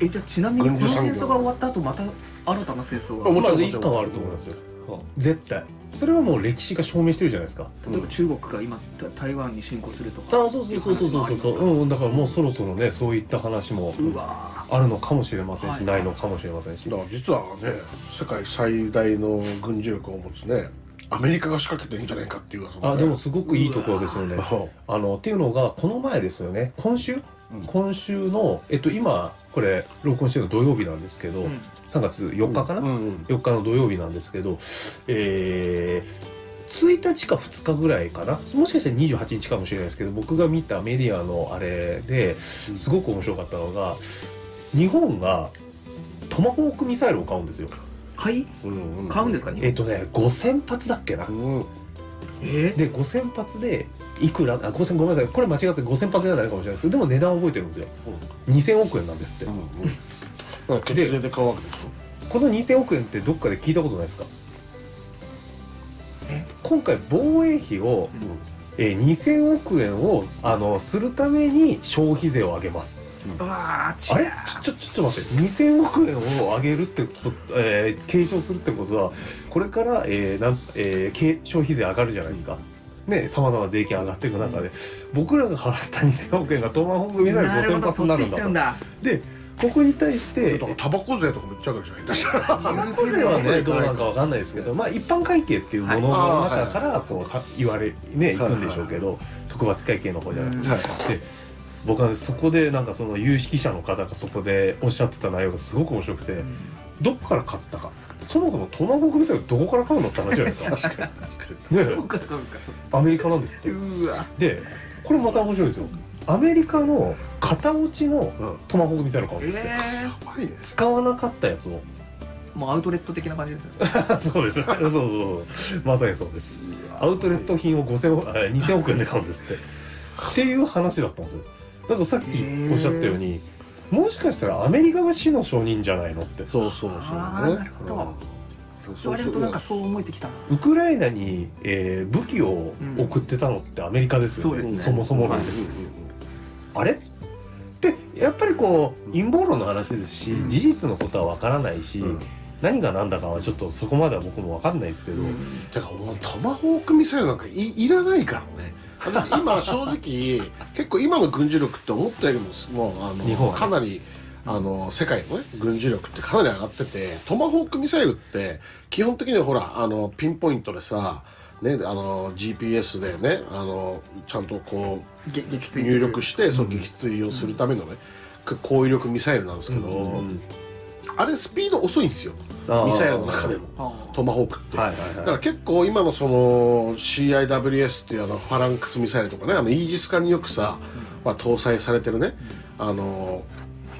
えじゃあちなみにこの軍需産業。戦争が終わった後また新たな戦争が。あもちろんまあいつかはあると思いますよ。絶対それはもう歴史が証明してるじゃないですか。例えば中国が今た台湾に侵攻するとか。あそうそうそうそうそうそう。うんだからもうそろそろねそういった話もあるのかもしれませんし、はい。ないのかもしれませんし。だから実はね世界最大の軍事力を持つねアメリカが仕掛けてるんじゃないかっていう噂あでもすごくいいところですよね。そあのっていうのがこの前ですよね。今週、うん。今週のえっと今これ録音してるの土曜日なんですけど、うん3月4日かな、うんうん4日の土曜日なんですけどえー、1日か2日ぐらいかな？もしかしたら28日かもしれないですけど僕が見たメディアのあれですごく面白かったのが日本がトマホークミサイルを買うんですよ。はい？うんうん。買うんですか？えっとね5000発だっけな？うん。えで5000発でいくら？あ5000ごめんなさい。これ間違って5000発じゃないかもしれないですけどでも値段覚えてるんですよ。2000億円なんですって、うんうんだから血税で買うわけでしょこの2000億円ってどっかで聞いたことないですか？え？今回防衛費を、えー2000億円をあのするために消費税を上げます。うわーあれ？ちょちょちょっと待って。2000億円を上げるってこと、えー継承するってことはこれから、えーなんえーけ消費税上がるじゃないですか。ねさまざま税金上がっていく中で、僕らが払った2000億円がトマホークミサイル5000なるほどそっち発になるんだ行っちゃうんだ。とでここに対してだからタバコ税とかめっちゃ上がるじゃない。ですか許それはねどうないなんかわかんないですけど、まあ一般会計っていうものの中からこうさ言われねい。くんでしょうけど、特別会計の方じゃなくて、はい。で僕はそこでなんかその有識者の方がそこでおっしゃってた内容がすごく面白くて、どっから買ったか。そもそもトマホークミサイルどこから買うのって話じゃないですか 確かに。確かにねどこから買うんですかアメリカなんですって。うわ。でこれまた面白いですよアメリカの型落ちのうん。トマホークミサイル買うんえですって、えやばいね。使わなかったやつを。もうアウトレット的な感じですよね。そうです。そうそうそう。まさにそうです。アウトレット品を5000億あ2000億円で買うんですって。っていう話だったんですよ。だからさっきおっしゃったようにもしかしたらアメリカが死の承認じゃないのって。そうそうそう。ねなるほど。うん。そうそう言われるとなんかそう思えてきたな。ウクライナに、えー武器を送ってたのってアメリカですよね,、そうですね。もそも論で、あれ？でやっぱりこう陰謀論の話ですし、うん。事実のことはわからないし、うん。何が何だかはちょっとそこまでは僕もわかんないですけど、てかもうトマホークミサイルなんかいいらないからね。今 正直結構今の軍事力って思ったよりももうあの日本はね。かなりあの世界のね軍事力ってかなり上がっててトマホークミサイルって基本的にはほらあのピンポイントでさね、あの GPS でねあのちゃんとこう入力してそう撃墜をするためのね、高威力ミサイルなんですけど、うん。あれスピード遅いんですよ。ミサイルの中でも。あトマホークって、はいはいだからはい結構今のその CIWS っていうあのファランクスミサイルとかねあのイージス艦によくさ、まあ、搭載されてるね、あの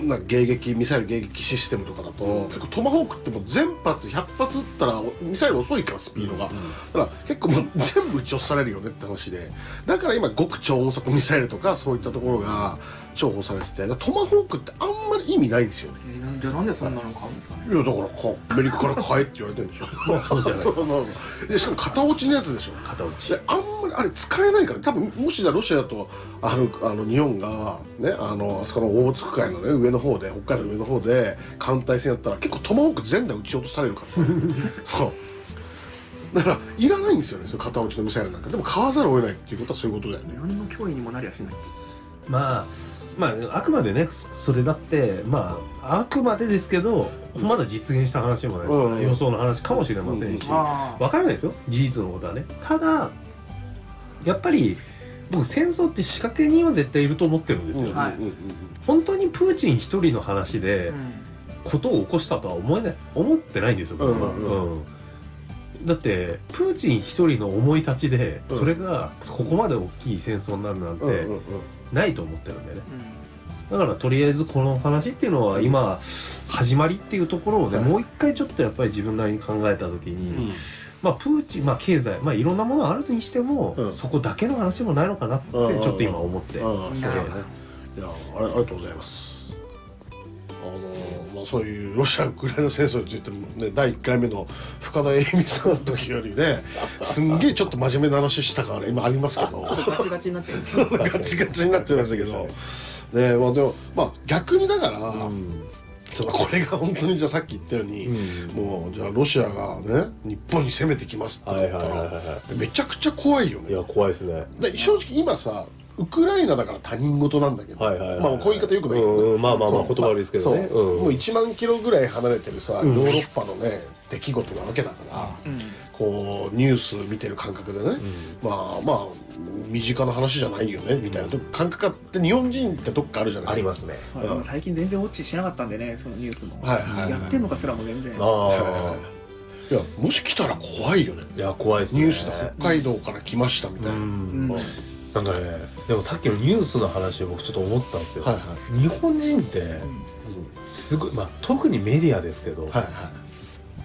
な迎撃ミサイル迎撃システムとかだと、結構トマホークってもう全発100発撃ったらミサイル遅いからスピードが、だから結構もう全部撃ち落とされるよねって話で。だから今極超音速ミサイルとかそういったところが重宝されててトマホークってあんまり意味ないですよね。えーなんじゃあなんでそんなの買うんですかね？いやだからこうアメリカから買えって言われてるんでしょ。ま あそうじゃないそうそうそう。でしかも片落ちのやつでしょ。片落ち。であんまりあれ使えないから多分もしロシアとあのあの日本がねあのあそこのオホーツク海のね上の方で北海道の上の方で艦隊戦やったら結構トマホーク全台撃ち落とされるから、そう。だからいらないんですよねその片落ちのミサイルなんか。でも買わざるを得ないっていうことはそういうことだよね。何の脅威にもなりゃしないまあまああくまでねそそれだってまああくまでですけどまだ実現した話でもないですから、うん予想の話かもしれませんし、あわからないですよ事実のことはね。ただやっぱり僕戦争って仕掛け人は絶対いると思ってるんですよ、はいうんうんうん。本当にプーチン一人の話でうん。ことを起こしたとは思えない思ってないんですよ僕は、うんうん。うん。だってプーチン一人の思い立ちでうん。それがここまで大きい戦争になるなんてうんうんうんないと思ってるんでね。うん。だからとりあえずこの話っていうのは今始まりっていうところをね、はい。もう一回ちょっとやっぱり自分なりに考えた時に、うん。まあプーチンまあ経済まあいろんなものがあるにしても、うん。そこだけの話でもないのかなってちうんょっと今思って、うだねうん。いやあれありがとうございますあのまあそういうロシア・ウクライナ戦争についてもね第1回目の深田栄美さんの時よりねすんげえちょっと真面目な話したから今ありますけど。ガチガチになっちゃうガチガチになってましたけど。ねまあでもまあ逆にだから、うん。そのこれが本当にじゃあさっき言ったように、もうじゃあロシアがね日本に攻めてきますってはい言ったら、めちゃくちゃ怖いよね。いいや怖いですね。で正直今さウクライナだから他人事なんだけど、はいはいはい。まあこういう言い方よくないけどね、うんうん。まあまあまあそう。言葉悪いですけどね。そう。うんもう1万キロぐらい離れてるさ、ヨーロッパのね出来事なわけだから、うん。こうニュース見てる感覚でね、まあまあ身近な話じゃないよねみたいな。感覚って日本人ってどっかあるじゃない？ですかありますね。まあでも最近全然ウォッチしなかったんでねそのニュースも。はいはいはい。やってんのかすらも全然。ああいやもし来たら怖いよね。いや怖いですね。ニュースで北海道から来ましたみたいな、うんなんかねでもさっきのニュースの話で僕ちょっと思ったんですよ、はいはい。日本人ってすごい、まあ、特にメディアですけど、はいはい。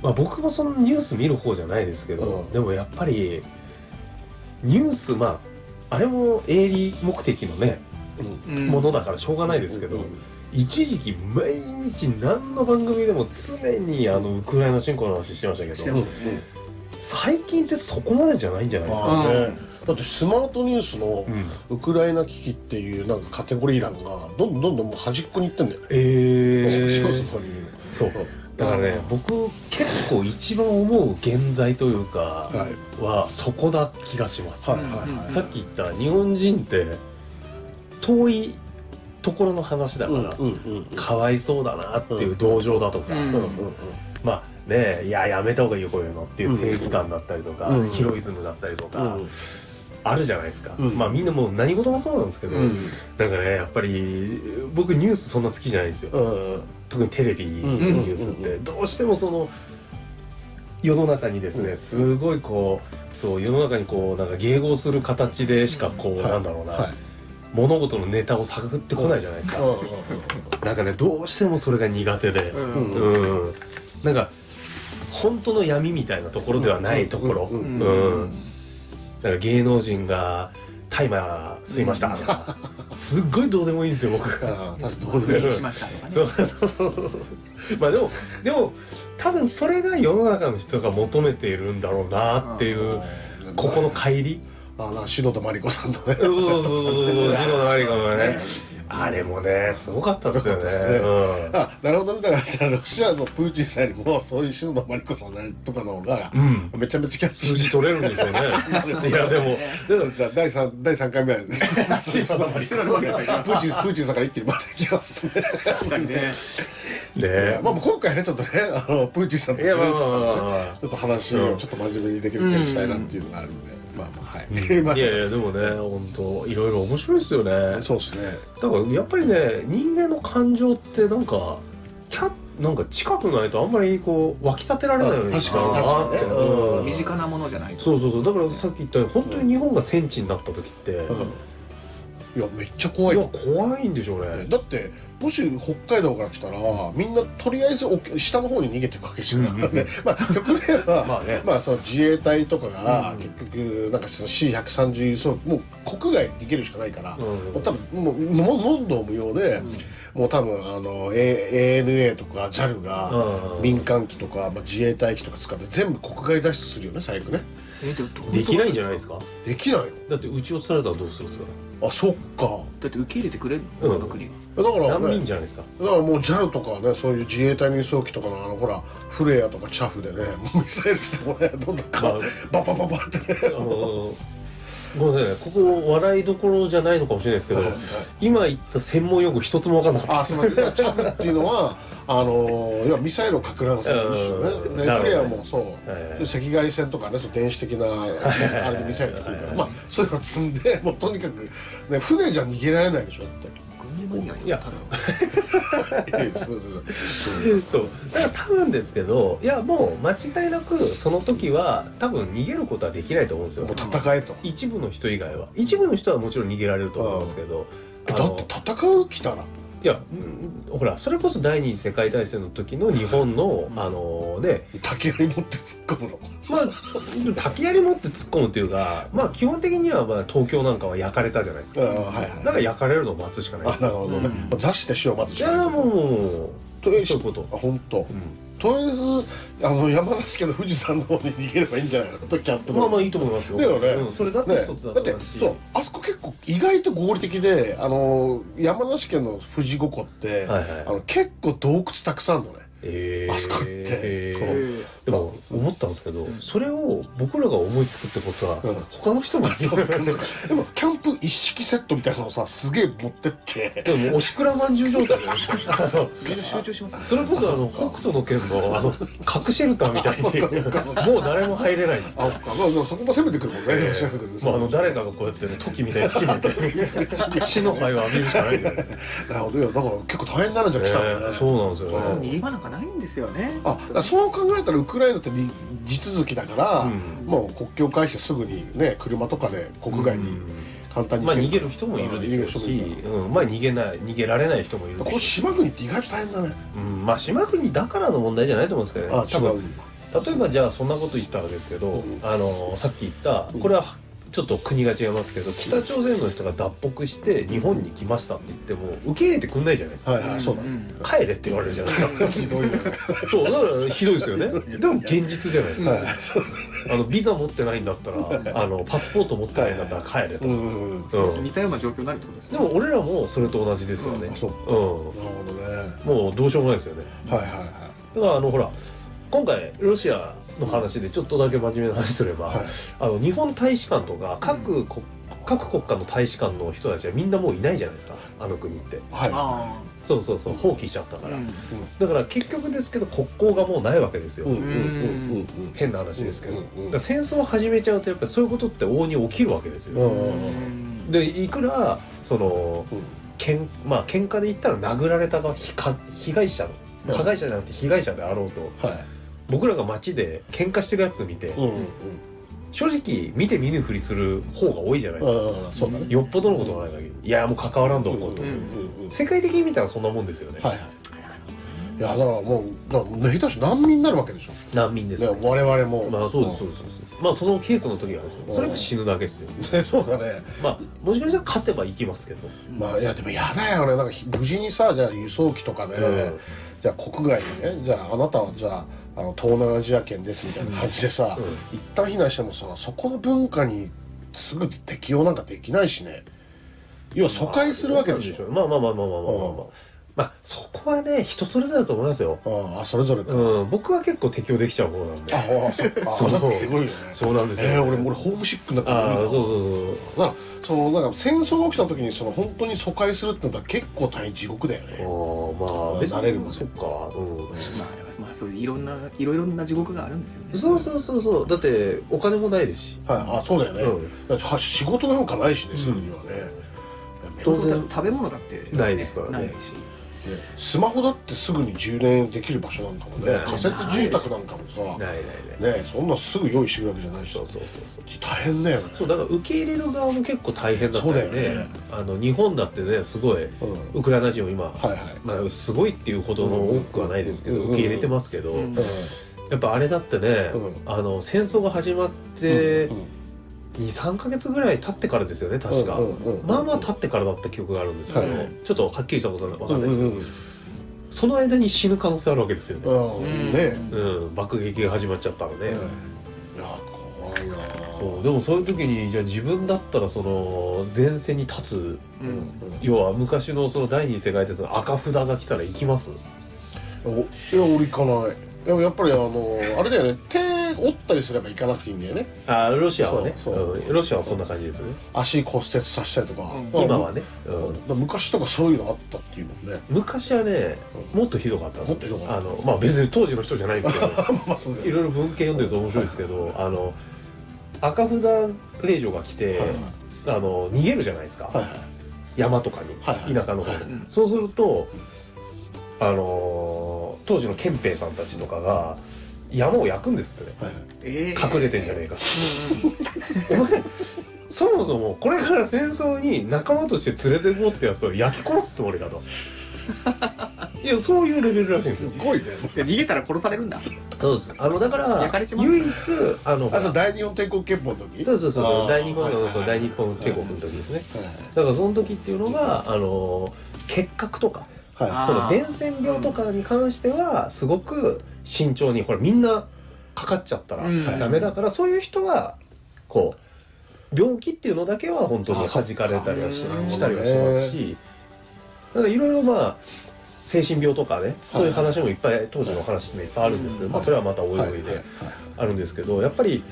まあ、僕もそのニュース見る方じゃないですけど、うん。でもやっぱりニュースまああれも営利目的のね、うん。うん。ものだからしょうがないですけど、うん。一時期毎日何の番組でも常にあのウクライナ侵攻の話してましたけどしてまうんうん最近ってそこまでじゃないんじゃないですか、ねだってスマートニュースのうん。ウクライナ危機っていうなんかカテゴリー欄がどんどんどんどんもう端っこに行ってんだよ。ねえー、そう。そう。だからね僕結構一番思う現在というかはそこだ気がします、はいはいはい。さっき言った日本人って遠いところの話だから、うんうんうんかわいそうだなっていう同情だとか、うん。うんうんうん。まあねいややめた方がいいよこういうのっていう正義感だったりとか、うん。ヒロイズムだったりとか、うんあるじゃないですか、うん。まあみんなもう何事もそうなんですけど、うん。なんかねやっぱり僕ニュースそんな好きじゃないんですよ、うん。特にテレビのニュースって。どうしてもその世の中にですねすごいこうそう世の中にこうなんか迎合する形でしかこう、はい。なんだろうな、はい。物事のネタを探ってこないじゃないですか、なんかねどうしてもそれが苦手で。うん。なんか本当の闇みたいなところではないところ、うんなんか芸能人が大麻吸いました。とか、すっごいどうでもいいんですよ僕。ああ確かにどうでもいいしましたとかねそうそう。そうそうまあでもでも多分それが世の中の人が求めているんだろうなっていうここの乖離。あなんか篠田麻里子さんとねそうそうそうそうそう篠田麻里子のねあれもねすごかったですよね。ね。うん。あなるほどね。だからじゃあロシアのプーチンさんよりもそういう篠野真理子さんとかの方がうん。めちゃめちゃキャッチ数字取れるんでしょうね。いやでもじゃあ第三第三回目は失礼します プーチンプーチンさんから一気にまた行きますね。確かにねねまあ今回ねちょっとねあのプーチンさんとちょっと話をちょっと真面目にできるようにしたいなっていうのがあるんで、まあまあはい、まあいやいやでもね本当いろいろ面白いですよね。とそうですね。だからやっぱりね人間の感情ってなんかキャなんか近くないとあんまりこう湧き立てられないようにあ確かに。なって。確かにね。うん。身近なものじゃないと。そうそうそう。だからさっき言ったように本当に日本が戦地になった時って、いうん。いやめっちゃ怖いや怖いんでしょうね。だってもし北海道から来たらみんなとりあえずお下の方に逃げていくわけじゃん、でまあ極まあね。まあその自衛隊とかがうん結局なんかその C130 そうもう国外に逃げるしかないから、うんもう多分もうも問答無用で、もう多分あの A- ANA とか JAL がうん民間機とか、まあ、自衛隊機とか使って全部国外脱出するよね最悪ね。えでもどうできないんじゃないですか？できないよだって撃ち落とされたらどうするんですか？あそっか。だって受け入れてくれるうん。の他の国がだから、難ね、民じゃないですか。だからもう JAL とかねそういう自衛隊の輸送機とかのあのほらフレアとかチャフでねもうミサイル来てもねどんどんか、ババババってね。あのごめんなさいね。ここ笑いどころじゃないのかもしれないですけど今言った専門用語一つも分かんなかった。あすみません。チャフっていうのはあの要はミサイルをか乱する一種うん。ねでなるほど。フレアもそう、はい赤外線とかねその電子的なあれでミサイルが来るから、まあそういうの積んでもうとにかく、ね、船じゃ逃げられないでしょだっていやただいや。すみませんそう。だから多分ですけどいやもう間違いなくその時は多分逃げることはできないと思うんですよ。もう戦えと。一部の人以外は。一部の人はもちろん逃げられると思うんですけど。だって戦う来たらいやうんほらそれこそ第二次世界大戦の時の日本のあのね。竹槍持って突っ込むの。まあ竹槍持って突っ込むっていうかまあ基本的にはまあ東京なんかは焼かれたじゃないですか。あはいはい。だから焼かれるのを待つしかないです。よあなるほどね、うん。座して死を待ついしかない。やもうもとえそういうこと。あ本当。う、うんとりあえずあの山梨県の富士山の方に逃げればいいんじゃないの？とキャンプのまあまあいいと思いますよ。だよね。うん、それだってね。一つだと思うし。そうあそこ結構意外と合理的であの山梨県の富士五湖って、はいはい。あの結構洞窟たくさんあるのね。えー。あそこって。えーえでも思ったんですけど、それを僕らが思いつくってことは、うん。他の人も そうかそうか。でもキャンプ一式セットみたいなのをさすげえ持ってって。でもおしくらまんじゅう状態じゃ ないで集中しますねそれこそあの北斗の拳のあの核シェルターみたいにもう誰も入れないですあかまあそこも攻めてくるもんね、まあ、あの誰かがこうやってね時みたいに決めて 死の灰を浴びるしかないんだよね。なるほど。いやだから結構大変になるんじゃん来たらね。ねそうなんですよね。うん逃げ場なんかないんですよね。あそう考えたらウクライナってり地続きだから、うん。もう国境回してすぐにね車とかで国外に簡単にまあ逃げる人もいるでしょうし、うん、まあ逃げない逃げられない人もいるこの島国って意外と大変だね。うん、まあ島国だからの問題じゃないと思うんですけどね。あ違う。例えばじゃあそんなこと言ったらですけど、うん。あのさっき言ったこれはちょっと国が違いますけど北朝鮮の人が脱北して日本に来ましたって言っても受け入れてくんないじゃない？ですかはい。はいそうだねん。帰れって言われるじゃないですか。ひどいよね。そうだからひどいですよね。でも現実じゃないですか、はい。そう。あのビザ持ってないんだったらあのパスポート持ってないんだったら帰れと、うんうん。うん。似たような状況になるってことですでねも俺らもそれと同じですよね。あそう。うなるほどね。んもうどうしようもないですよね。はいはいはい。だからあのほら今回ロシアの話でちょっとだけ真面目な話すれば、はい。あの日本大使館とか各国,、各国家の大使館の人たちはみんなもういないじゃないですか。あの国って。はい。あそうそうそう放棄しちゃったから、あうん。だから結局ですけど国交がもうないわけですよ、うんうんうんうん。変な話ですけど、うんうんうん。だから戦争を始めちゃうとやっぱりそういうことって往々に起きるわけですよ、うん。うんでいくらそのうん。けんまあ喧嘩で言ったら殴られた側被か被害者うん。の加害者じゃなくて被害者であろうと。はい僕らが街で喧嘩してるやつ見て、うん。うん正直見て見ぬふりする方が多いじゃないですか、ね。よっぽどのことがない限り。いやもう関わらんとこうと、うんうんうん世界的に見たらそんなもんですよね、はいはい。いやだからもうだからね下手し難民になるわけでしょ。難民ですよ、ね我々も。まあそうですそうですそうです。まあそのケースの時はですねそれが死ぬだけですよ。ねそうだね。まあもしかしたら勝てばいきますけど、まあいやでもやだよねなんかひ無事にさじゃあ輸送機とかで、うんじゃあ国外にねじゃああなたはじゃああの東南アジア圏ですみたいな感じでさ、うん、一旦避難してもさそこの文化にすぐ適用なんかできないしね。要は疎開するわけでしょ、まあ、まあまあまあまあまあまあまあ、うんまあそこはね人それぞれだと思いますよ。ああそれぞれか、うん。僕は結構適応できちゃう方なんで。ああそっか。そう。だってすごいよね。そうなんですよ、えー、俺俺ホームシックになってああそうそうそうだからそのなんか戦争が起きた時にその本当に疎開するってなったら結構大変地獄だよね。ああまあ別に慣れるもんね。そっか。うん。まあだからまあそういういろんないろいろな地獄があるんですよね。そうそうそうそう。だってお金もないですし。はい。あそうだよね、うん。仕事なんかないしねすぐにはね、当当然然食べ物だってないですからね。ないしスマホだってすぐに充電できる場所なんかもねね仮設住宅なんかもさないないない。ねそんなすぐ用意してるわけじゃないしそうそうそう。そう大変だよね。そうだから受け入れる側も結構大変だったりそうだよね。ねあの日本だってねすごいうん。ウクライナ人を今、はいはい。まあ、すごいっていうほどの多くはないですけど、うん。受け入れてますけど、うん。やっぱあれだってね、うん。あの戦争が始まってうん23か月ぐらい経ってからですよね確か、うんうんうんまあまあ経ってからだった記憶があるんですけど、はいちょっとはっきりしたことは分かうんんないですけど、うんその間に死ぬ可能性あるわけですよね、うん。うんね。うん爆撃が始まっちゃったらね、い。や怖いな。そうでもそういう時にじゃあ自分だったらその前線に立つうん。要は昔のその第二次世界大戦の赤札が来たら行きます？おいや俺行かない。でもやっぱりあのあれだよね手折ったりすれば行かなくていいんだよね。あロシアはね。そうロシアはそんな感じですね。足骨折させたりとか、うんまあ今はね、うん。昔とかそういうのあったっていうもんね。昔はねもっとひどかったんですもっとひどかった。あのまあ別に当時の人じゃないんですけど。いろいろ文献読んでると面白いですけどあの赤札令状が来て、はいあの逃げるじゃないですか、はいはい。山とかに、はいはい。田舎の方に、うん。そうするとあの当時の憲兵さんたちとかが山を焼くんですってね。隠れてんじゃねえか。うんうんお前そもそもこれから戦争に仲間として連れて行こうってやつを焼き殺すつもりかと。いやそういうレベルらしいんですよ。すごいね。で逃げたら殺されるんだ。そうです。あのだから焼かれちまう唯一あのあそう大日本帝国憲法の時？そうそうそうそう。大日本の、はいはいそう大日本帝国の時ですね。はいだからその時っていうのがあの結核とか。はい。その伝染病とかに関してはすごく慎重にほらみんなかかっちゃったらうん。ダメだからそういう人はこう病気っていうのだけは本当に弾かれたりはししたりはしますしだからいろいろまあ精神病とかねそういう話もいっぱい当時の話っていっぱいあるんですけど、まあ、それはまたおいおいであるんですけどやっぱり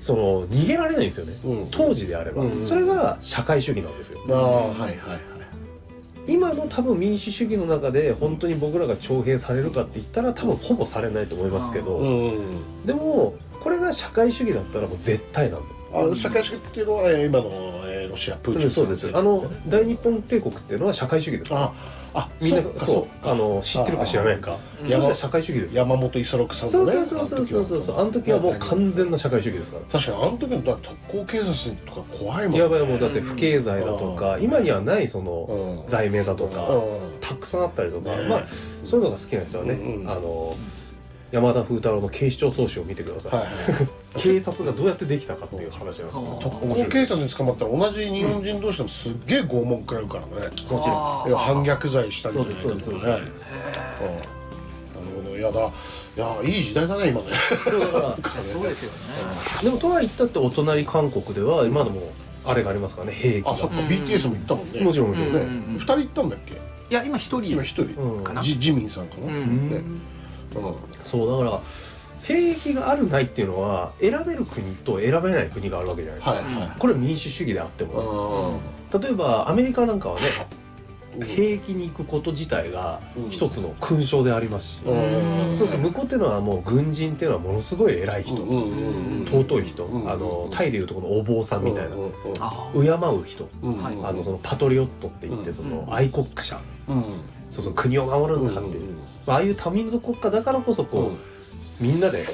その逃げられないんですよね。うん。当時であれば、うんそれが社会主義なんですよ。あはいはい今の多分民主主義の中で本当に僕らが徴兵されるかって言ったら多分ほぼされないと思いますけど、うんでもこれが社会主義だったらもう絶対なんだ。よあ社会主義っていうのはえー今のえーロシアプーチンそうです。あの大日本帝国っていうのは社会主義ですああみんなそうあの知ってるか知らないか。うん。山は社会主義です。山本五十六さんのねそうそうそうそうそう。あの時はもう完全な社会主義です。から確かにあの時のだ特攻警察とか怖いもんいやばいもうだって不経済だとか今にはないそのうん。罪名だとかうん。たくさんあったりとかねまあそういうのが好きな人はねあの山田風太郎の警視庁総司を見てください。はいはい。警察がどうやってできたかっていう話なんですようん特攻警察に捕まったら同じ日本人同士でもすっげえ拷問食らうからね。もちろん。反逆罪したりとかね。そうですそなるほど。いやだいやいい時代だね今ね。そうですよねでもとは言ったってお隣韓国では今でもあれがありますからね兵器が。あそっかうん。BTS も行ったもんね。もちろんもちろん。ねうんうんうん。二人行ったんだっけ？いや今一人今一人。うん。かなジジミンさんかな？ううん。ね。んそうだから兵役があるないっていうのは選べる国と選べない国があるわけじゃないですか、はいはこれ民主主義であっていもう例えばアメリカなんかはねん。兵役に行くこと自体がうん。一つの勲章でありますし、うん。そうそう向こうっていうのはもう軍人っていうのはものすごい偉い人、うんうんうん尊い人、うんあのタイでいうとこのお坊さんみたいな、うんうんあ敬う人、あのそのパトリオットって言ってうんそのうん。愛国者、うんそうそう国を守るんだっていう、まあああいう多民族国家だからこそこう、みんなで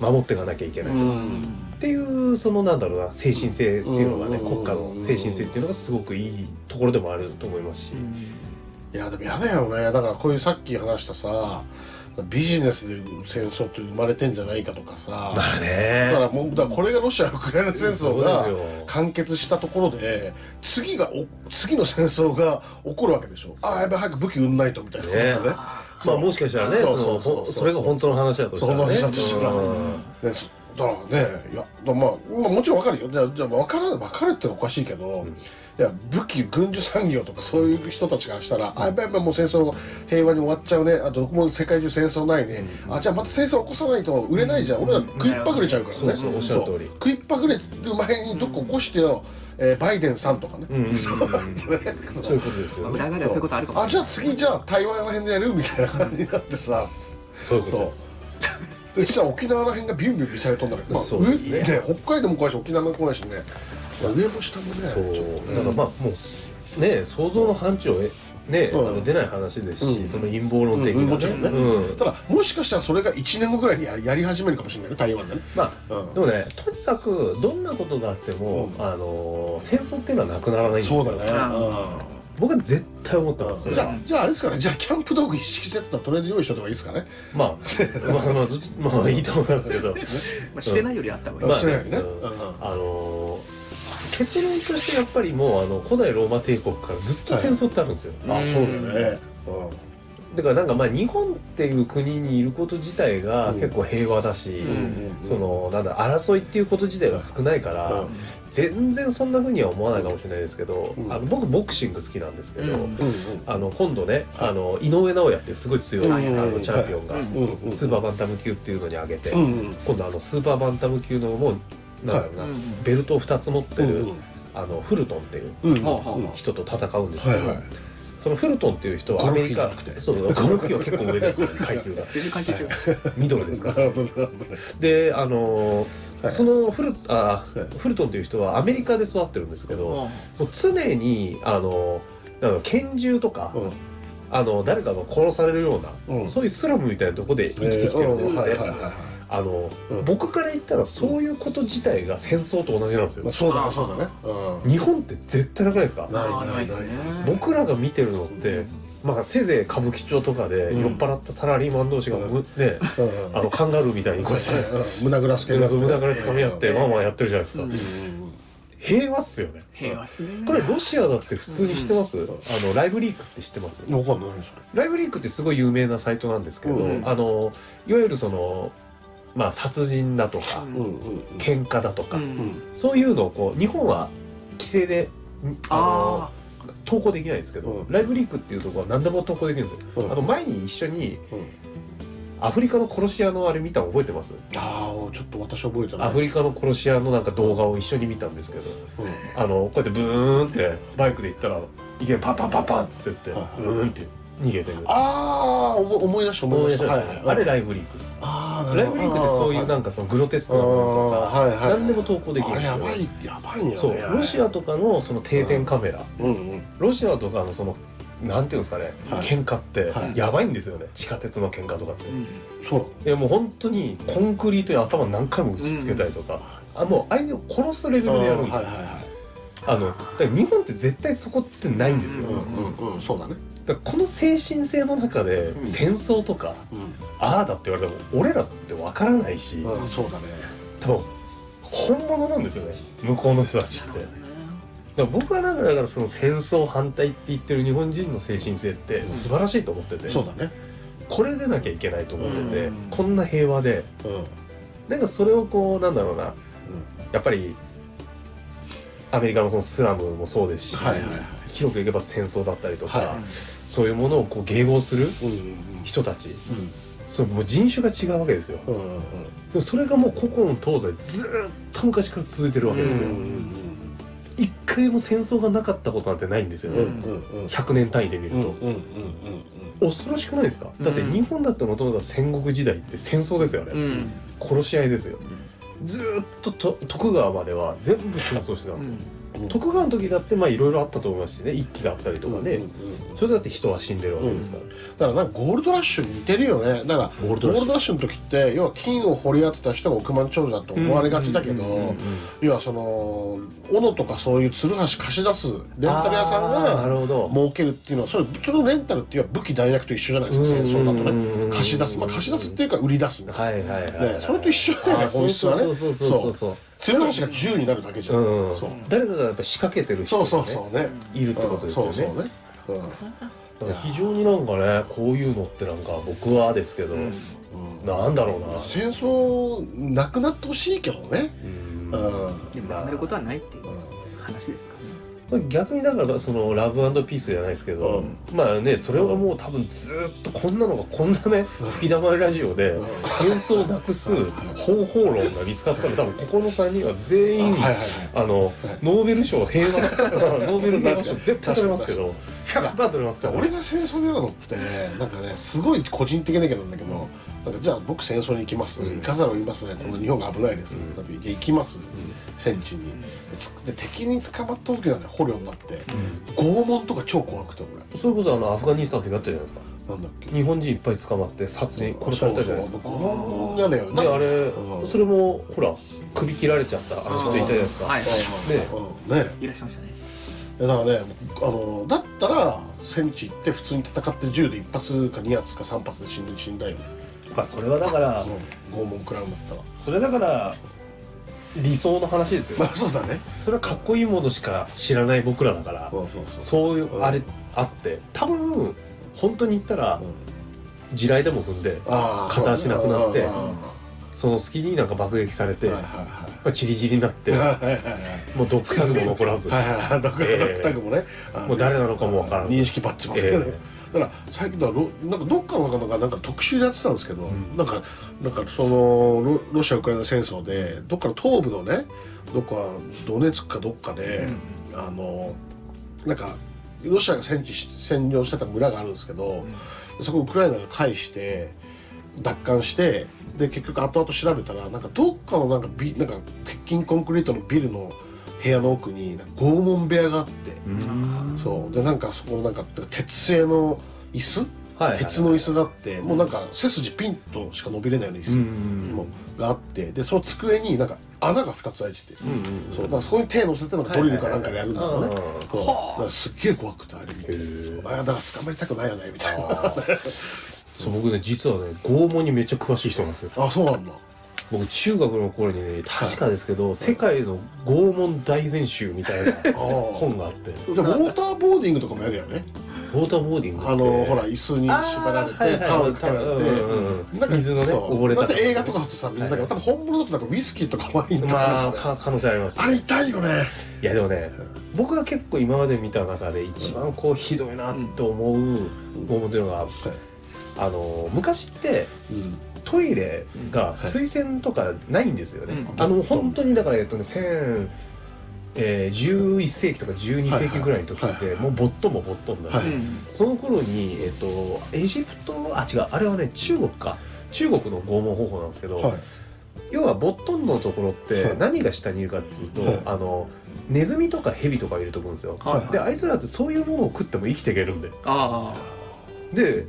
守っていかなきゃいけない、っていうそのなんだろうな精神性っていうのがね、うん。国家の精神性っていうのがすごくいいところでもあると思いますし、いやでもやだよね。だからこういうさっき話したさビジネスで戦争って生まれてんじゃないかとかさ、まあだかねらもうだからこれがロシア・ウクライナ戦争が完結したところで次がお次の戦争が起こるわけでしょ。ああやっぱり早く武器売んないとみたいなね。ね。まあもしかしたらねそそうのそうそう。そうほそれが本当の話だとしたらね。その話だとしたら。うん。でそだからねいやだまあ、まあ、もちろんわかるよ。じゃあ分から分かるっておかしいけど、んいや武器軍需産業とかそういう人たちからしたら、あやっぱやっぱもう戦争平和に終わっちゃうね。あどこも世界中戦争ないね、あじゃあまた戦争起こさないと売れないじゃん、俺ら食いっぱぐれちゃうからね、そうそうおっしゃる通り。そう。食いっぱぐれる前にどっか起こしてよ、えーバイデンさんとかね、うんうんうんうん。そう。だねそういうことですよね。裏側ではそういうことあるかもあじゃあ次じゃあ台湾ら辺でやるみたいな感じになってさ。そういうことです。そしたら沖縄ら辺がビュンビュンミサイル飛んだら、まあ、そうですね。北海道も怖いし沖縄も怖いしね、まあ上も下もねそう。ちょっと。だからまあもうね想像の範疇へね、うん。あの出ない話ですし、うん。その陰謀論的な、うんもちろんね。うん。ただもしかしたらそれが1年後ぐらいにややり始めるかもしれないね台湾でね。まあうん。でもねとにかくどんなことがあっても、うん。あの戦争っていうのはなくならないんですよ。そうだね。あ僕は絶対思ってます、うんじゃあじゃああれですかね。じゃあキャンプ道具一式セットはとりあえず用意しといた方がいいですかね。まあ まあまあどっちまあいいと思いますけど。まあ知れないよりあった方がいい。まあしてないよね。あのー結論としてやっぱりもうあの古代ローマ帝国からずっと戦争ってあるんですよ、はいあそうだよね。だからなんかまあ日本っていう国にいること自体が結構平和だし、うん。うんそのなんだ争いっていうこと自体が少ないから、うん。全然そんな風には思わないかもしれないですけど、うん。あの僕ボクシング好きなんですけど、うん。うん。うん。あの今度ねあの井上尚弥ってすごい強い、うん。あのチャンピオンが、うん。うん。うん。スーパーバンタム級っていうのに上げて、うん。うん。今度あのスーパーバンタム級のもうなんだろうな、うんベルトを2つ持ってる、うんあのフルトンっていう人と戦うんですけど、はいはい。そのフルトンっていう人はアメリカそうゴルフ機は結構上です。階級が。全然関係違う。ミドルですから。であのそのフルあはい。フルトンっていう人はアメリカで育ってるんですけど、もあう常にあのなんか拳銃とか、うん。あの誰かが殺されるような、うん。そういうスラムみたいなところで生きてきてるんですね、あの、うん僕から言ったらそういうこと自体が戦争と同じなんですよ、まあそうだね。そうだね。うん。日本って絶対なくないですかないあない。ですね。僕らが見てるのって、まあ、せいぜい歌舞伎町とかでうん。酔っ払ったサラリーマン同士がむ、ねうん。あのカンガルーみたいにこうやって。うん。胸ぐらつけかみ合ってうん。まあまあやってるじゃないですか、うん。平和っすよね。平和っすね。これロシアだって普通に知ってます、あのライブリークって知ってます？わかんないそライブリークってすごい有名なサイトなんですけど、うん。あのいわゆるそのまあ殺人だとか、うん。れうんうん喧嘩だとか、うん。うんそういうのをこう日本は規制でんああの投稿できないですけど、うん。ライブリークっていうところは何でも投稿できるんですよ、うん。あの前に一緒にうん。アフリカの殺し屋のあれ見たの覚えてます？ああちょっと私覚えてない。アフリカの殺し屋のなんか動画を一緒に見たんですけどうん。あのこうやってブーンってバイクで行ったらいきなりパンパンパンパンっつって言ってはいブーンって逃げてる。ああ思思い出した思い出した。はいはい。あれライブリークです。ああライブリークってそういうなんかそのグロテスクなものとあーはいはい。か何でも投稿できるんですよ。やばいやばいね。そうロシアとかのその定点カメラ。うん。うんロシアとかのそのなんていうんですかねはい。喧嘩ってはい。やばいんですよね。地下鉄の喧嘩とかって。うん。そう。いやもう本当にコンクリートに頭何回も打ちつけたりとか、あもう相手を殺すレベルでやるんではいはいはいあのだから日本って絶対そこってないんですよ、うんうんうんうん。そうだねこの精神性の中でうん。戦争とか、うん。ああだって言われても俺らってわからないし、うんそうだね。多分本物なんですよね。向こうの人たちって。だから僕はなんかだからその戦争反対って言ってる日本人の精神性って素晴らしいと思ってて、そうだね。これでなきゃいけないと思ってて、うん。こんな平和で。うん。なんかそれをこうなんだろうな。やっぱりアメリカのそのスラムもそうですし、はいはいはい。広くいけば戦争だったりとか、はいそういうものをこう迎合するうんうん人たち。それもう人種が違うわけですよ。うんうんうん。でもそれがもう古今東西ずーっと昔から続いてるわけですよ、うん一回も戦争がなかったことなんてないんですよ。ね、うんうんうん。100年単位で見ると、うんうんうん恐ろしくないですか、だってうん日本だってもともと戦国時代って戦争ですよね、うん。殺し合いですよ。ずーっとと徳川までは全部戦争してたんですよ、うん徳川の時だってまあいろいろあったと思いますしね。一揆があったりとかね、うんうんうんそれだって人は死んでるわけですから、だからなんかゴールドラッシュに似てるよね。だからゴールドラッシュ。ッシュの時って要は金を掘り当てた人が億万長者と思われがちだけど、うんうんうんうん要はその斧とかそういうツルハシ貸し出すレンタル屋さんがほど。儲けるっていうのはそれそのレンタルっていうのは武器弾薬と一緒じゃないですか戦争だとね。貸し出す。まあ貸し出すっていうか売り出すみたいはいはいはい、な、ね、それと一緒だよ。ね本質はね。そうそうそうそうそうツルハシが銃になるだけじゃん、うんそう。誰かがやっぱ仕掛けてる人そうが、ね、そうそうね。いるってことですよね、そうそうね、うん、だから非常になんかねこういうのってなんか僕はですけど、うん。なんだろうな。戦争なくなってほしいけどね。うん。うん。でもなくなることはないっていう話ですか？ね逆にだからそのラブピースじゃないですけど、まあねそれはもう多分ずっとこんなのがこんなね吹き溜まりラジオでうん。戦争をなくす方法論が見つかったら多分ここの3人は全員あのノーベル賞平和 ノーベル平和賞絶対取れますけど100%取れますから俺が戦争になるのってなんかねすごい個人的な意見なんだけど、なんかじゃあ僕戦争に行きます、うん。行かざるを得ますね。この日本が危ないです、って言って行きます、戦地にでつで敵に捕まった時はね捕虜になって、拷問とか超怖くて俺。それこそあのアフガニスタンってなったじゃないですか。なんだっけ？日本人いっぱい捕まって殺人殺されたじゃないですか。そうそう拷問やだよであれ、うん。それもほら首切られちゃったあの人いたじゃないですか、はい。ねうんね。いらっしゃいましたね。だからねあのだったら戦地行って普通に戦って銃で一発か二発か三発で死んで死んだよね、まあそれはだからうん、拷問食らうんだったら。それだから理想の話ですよ、まあそうだね。それはかっこいいものしか知らない僕らだから、そうそうそう。そういうあれあって多分本当に言ったらうん。地雷でも踏んであー片足なくなってうんうんうんその隙になんか爆撃されて、はいまはい。あ、チリチリになってはいはいはいはうドッグタグも残らず、はいはいはい。ドッグええ。ドッグタグもね。もう誰なのかもわからん認識バッジもね。えだから最近だロなんかどっかの方がなんか特集でやってたんですけど、ん。なんかなんかそのロロシア・ウクライナ戦争でどっかの東部のねどっかドネツクかどっかで、あのなんかロシアが戦地し占領してた村があるんですけど、そこをウクライナが返して奪還してで結局後々調べたらなんかどっかのなんかビなんか鉄筋コンクリートのビルの部屋の奥に拷問部屋があって、うん。そう。でなんかそこなんか鉄製の椅子、鉄の椅子があってもうなんか背筋ピンとしか伸びれないような椅子、があってでその机になんか穴が2つ開いてて、そう。だからそこに手乗せてなんかドリルかなんかでやるんだろうね、はいはいすっげえ怖くてあれ見て。あだから捕まりたくないよねみたいな。そう僕ね実はね拷問にめっちゃ詳しい人なんですよ。あそうなんだ僕中学の頃にね確かですけど、世界の拷問大全集みたいな 本があって。でウォーターボーディングとかもやだよね。ウォーターボーディングって。あのほら椅子に縛られてあーはいはいタオルかけられ水のね溺れただって映画とかだとさ水だけど多分本物だとなんかウイスキーとかワインとか可能性ありますあれ痛いよね。いやでもね僕が結構今まで見た中で一番こうひどいなと思う拷問っていうのがあの昔ってうんトイレが水洗とかないんですよね、うん。あの本当にだからえっとね1000えー、11世紀とか12世紀ぐらいの時ってはいはいはい。もうボットンもボットンだし、はい。その頃に、えっと、エジプトあ違うあれはね中国か。中国の拷問方法なんですけど、はい。要はボットンのところってはい。何が下にいるかっていうと、はい。あのネズミとかヘビとかいると思うんですよ、はいであいつらってそういうものを食っても生きていけるんで。あで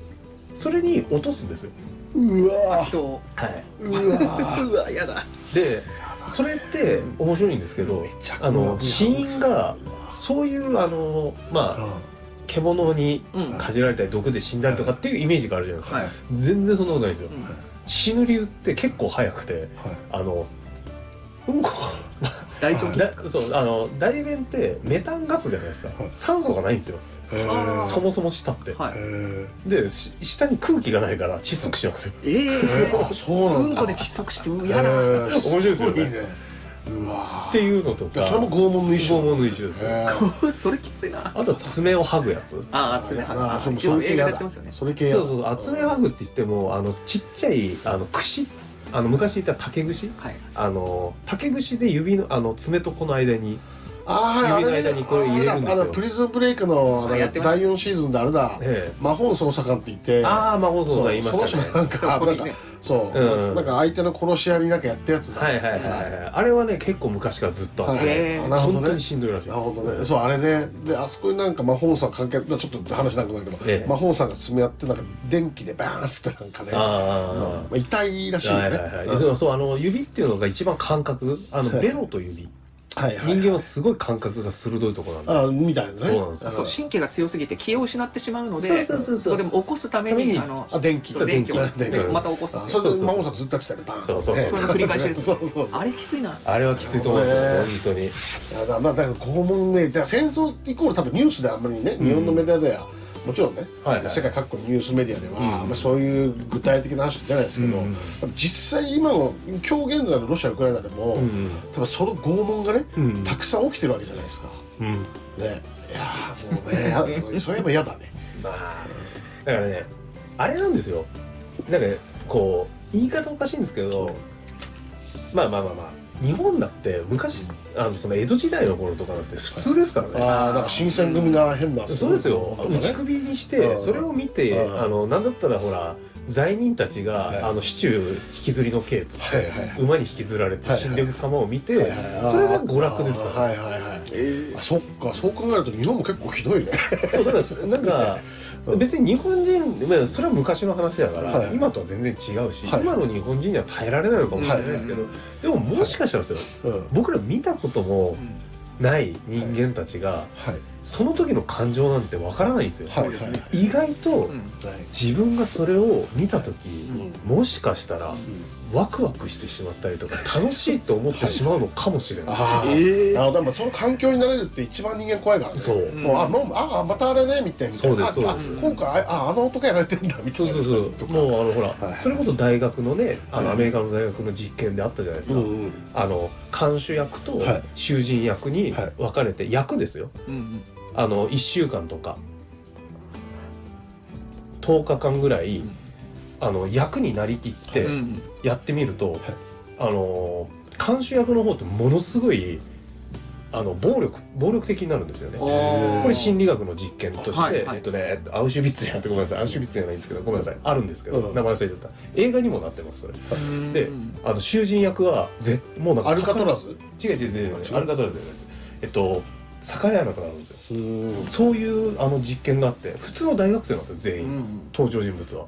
それに落とすんですようわあとはい、うわうわやだ。でそれって面白いんですけどあの死因がそういうあのまあ獣にうん。かじられたり毒で死んだりとかっていうイメージがあるじゃないですか、はい。全然そんなことないんですよ、うん。死ぬ理由って結構早くてあのうんこ大腸菌だですか？そうあの大便ってメタンガスじゃないですか、はい。酸素がないんですよ。そもそも下って、はい。えでし下に空気がないから窒息しちゃうんですよ。ええあそうなんだ。うんこで窒息してうやだ面白いですよね。ね。うわっていうのとか。でそれも拷問の一種。拷問の一種です。よ、へそれきついな。あと爪を剥ぐやつ。ああ爪はあそれもよく映画でそれ系やってますよね。それ系そうそうそう。爪を剥ぐって言ってもあのちっちゃいあの串あの昔言った竹串？はい。あの竹串で指のあの爪とこの間にあ指のあれね間にこれ入れるんですよ。あのプリズンブレイクの第4シーズンであれだ。え魔法の捜査官って言って。えああ魔法そう僧さん言いまその人したね。なんかなんかねそう。うんなんか相手の殺し屋になんかやったやつだ。はいはいはいはい。あれはね結構昔からずっとあっはい。て、へーなるほどね。本当にしんどいらしいです。なるほどね。そうあれね。であそこになんか魔法さん関係まあちょっと話なんかないけど、ええ。魔法さんが爪やってなんか電気でバーンっつってなんかね。ああまあ、痛いらしいよはいねはいはい、うん。そうあの指っていうのが一番感覚。あのはい。ベロと指はいはい人間はすごい感覚が鋭いところなんであみたいなね。そうなんですよ。そう神経が強すぎて気を失ってしまうのでそうそうそうそう。でも起こすためためににあのあ電気。そう電気を電気でまた起こす。あそさんずっとやってたよねバーンそうそうそう。ね。それの繰り返しです。そうそうそう。あれきついな。あれはきついと思うんですよね。本当に。いやだまあだから拷問ねだから戦争イコール多分ニュースであんまりね日本のメディアではもちろんね、はいはい。世界各国のニュースメディアでは、うん。まあ、そういう具体的な話じゃないですけど、うん実際今の今日現在のロシアウクライナでも、うん多分その拷問がね、うんたくさん起きてるわけじゃないですか。うん。ね。いやーもうね やそうそういえば嫌だね。まあだからねあれなんですよ。なんかこう言い方おかしいんですけどまあまあまあまあ日本だって昔あのその江戸時代の頃とかだって普通ですからね。ああなんか新選組が変な。そうですよ。打ち首にしうん。てそれを見てうん。あのなんだったらほら罪人たちが、はい。あの市中引きずりの刑っつって、はいはいはい。馬に引きずられて死んでいく様を見て、はいはいそれが娯楽ですから、はいはいはいあそっか。そう考えると日本も結構ひどいね。そうだからなんか 別に日本人、まあ、それは昔の話だから、はい今とは全然違うし、はい。今の日本人には耐えられないのかもしれないですけど、でももしかしたらですようん。僕ら見たこともない人間たちが、はいその時の感情なんてわからないんですよ、はいはい。意外とうん。自分がそれを見た時、うん。もしかしたらワクワクしてしまったりとか楽しいと思ってしまうのかもしれない、ああ、ええあのでもその環境になれるって一番人間怖いからね。そう。もうあもうああまたあれねみたいな。そうですああそうです。今回ああの男やられてんだみたそいうな。そうそうもうあのほら、はいそれこそ大学のねあのはい。アメリカの大学の実験であったじゃないですか、うんうん。あの看守役とはい。囚人役にはい。分かれて、役ですよ。うんあの1週間とか10日間ぐらい、ん。あの役になりきってうんやってみると、あの看守役の方ってものすごいあの暴力暴力的になるんですよね。あこれ心理学の実験として、はいはい。えっとね、アウシュビッツじゃなくてごめんなさい、アウシュビッツじゃないんですけど、ごめんなさい、あるんですけど、うん。名前忘れちゃった。映画にもなってます、それ。うん。であの囚人役はぜもうなんかアルカトラズ？違う違う違う違う。あ違う。アルカトラズじゃないです。えっと逆らえなくなるんですよ。うん。そういうあの実験があって普通の大学生なんですよ全員、うん登場人物は。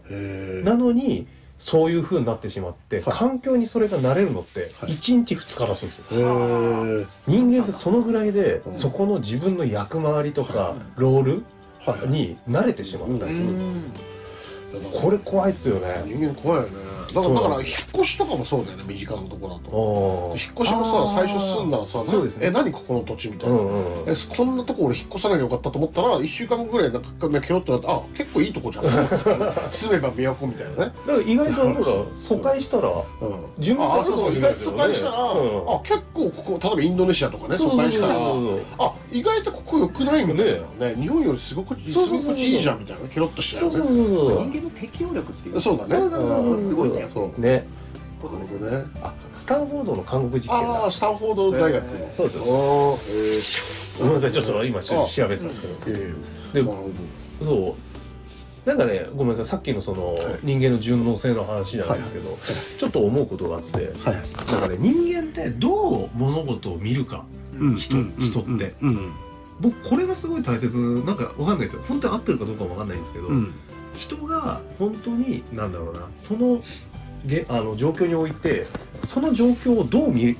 なのにそういう風になってしまって、はい。環境にそれが慣れるのってはい。1日2日らしいんですよ、へえ人間ってそのぐらいで、うん。そこの自分の役回りとか、はい。ロールはいに慣れてしまったり、うん。これ怖いっすよね。人間怖いよねだからだ。から引っ越しとかもそうだよね身近なとこだと。お引っ越しもさ最初住んだらさそうですね。え何ここの土地みたいな、うんうんうん。えこんなとこ俺引っ越さなきゃよかったと思ったら1週間後ぐらいなんかねケロッとなってあ結構いいとこじゃん。住めば都みたいなね、だから意外となんか疎開したらうん、順番ああそうそう意外と疎開したら、うん。あ結構ここ例えばインドネシアとかねそうそうそう疎開したらそう。あ意外とここ良くないみたいなね。日本よりすごくすそうそうそうそう。ごくいいじゃんみたいなケロッとしちゃそううねそうそう。人間の適応力っていうそうだね。そうそうそうそう。すごい。ねそう。なるねほどね。あスタンフォードの韓国実験だ。ああスタンフォード大学。のそうです。おごめんなさい。ちょっと今しあ調べてたんですけど。えー、でなるほそう。なんかねごめんなさい。さっきのその人間の順応性の話なんですけどちょっと思うことがあってどはい。なんかね人間ってどう物事を見るか。人人って。うん。僕これがすごい大切。なんかわかんないですよ。本当に合ってるかどうかもわかんないんですけど、うん。人が本当になんだろうなそのげあの状況においてその状況をどう見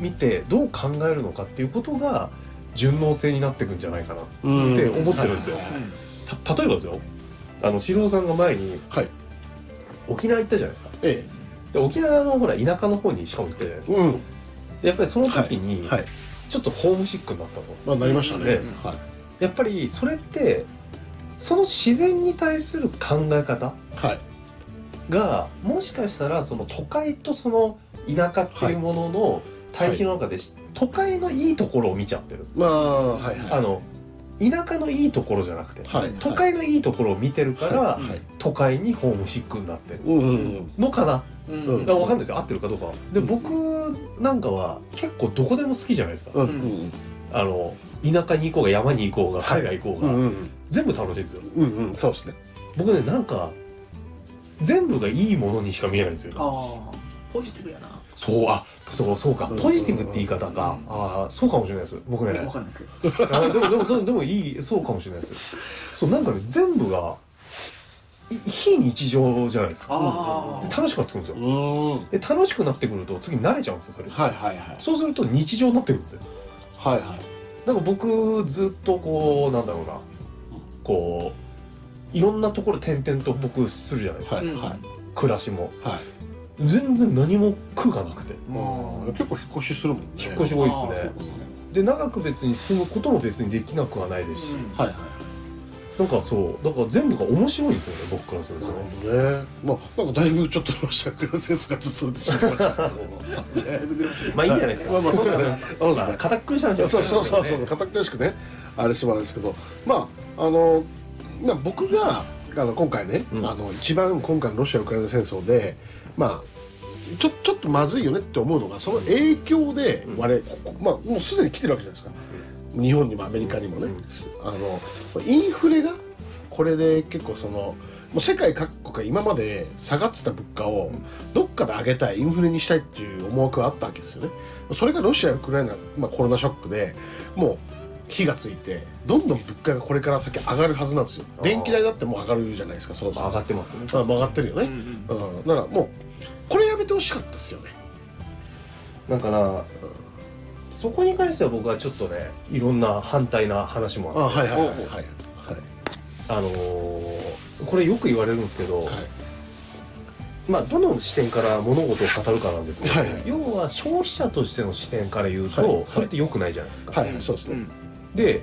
見てどう考えるのかっていうことが順応性になっていくんじゃないかなうん。って思ってるんですよ。はい。はいはいた例えばですよ。あの四郎さんが前にはい。沖縄行ったじゃないですか。えで沖縄のほら田舎の方にしかも行ったじゃないですか。えうん。でやっぱりその時にはい。ちょっとホームシックになったとまあなりましたね。ねはい。やっぱりそれってその自然に対する考え方はいがもしかしたらその都会とその田舎っていうものの対比の中で、都会のいいところを見ちゃってる、まあはいはい。あの田舎のいいところじゃなくて、はい都会のいいところを見てるから、はいはい。都会にホームシックになってる。のかな、うんうん。だから分かんないですよ。合ってるかどうかは。で僕なんかは結構どこでも好きじゃないですか、うんうんあの田舎に行こうが山に行こうが海外行こうが、うんうん全部楽しいんですよ。うんうん。そうですね。僕ねなんか全部がいいものにしか見えないんですよ。ああポジティブやな。そうあそうそうか。うん。ポジティブって言い方か、うん。ああそうかもしれないです。僕ね。わかんないですけど。あでもでもでもでもいいそうかもしれないです。そうなんかね全部がい非日常じゃないですか。楽しくなってくるんですよ。うん。で楽しくなってくると次慣れちゃうんですよそれ。はいはいはい。そうすると日常になってくるんですよ。はいはい。なんか僕ずっとこうなんだろうな。こういろんなところ転々と僕するじゃないですか、はいはい。うん暮らしも。はい。全然何も苦がなくて。まあ結構引っ越しするもんね。引っ越し多いですね。うんで長く別に住むことも別にできなくはないですし、はいはい。なんかそう。だから全部が面白いんですよね僕からするとなねるほどね。まあなんかだいぶちょっとロシア・ウクライナ戦争が進んでしまいましたけど。ねまあいいじゃないですか。まあまあそうですね。そうですね。まあ堅苦しい話ですそうそうそうねそう。堅苦しくね。あれしてもらうんですけど。まああのな僕があの今回ね、うん。あの一番今回のロシア・ウクライナ戦争でまあちょちょっとまずいよねって思うのがその影響でうん。ここまあもうすでに来てるわけじゃないですか。日本にもアメリカにもね、あのインフレがこれで結構そのもう世界各国が今まで下がってた物価をどっかで上げたいインフレにしたいっていう思惑があったわけですよね。それがロシアウクライナ、まあ、コロナショックでもう火がついてどんどん物価がこれから先上がるはずなんですよ。電気代だってもう上がるじゃないですかそろそろ。まあ上がってますね。あ上がってるよね、うんだからもうこれやめてほしかったですよね。だからそこに関しては僕はちょっとねいろんな反対な話もああって。はいはいはいはい。あのーこれよく言われるんですけど、はい。まあどの視点から物事を語るかなんですけど、はいはい。要は消費者としての視点から言うと、はいはい。それって良くないじゃないですか、はいはいそうですね、で、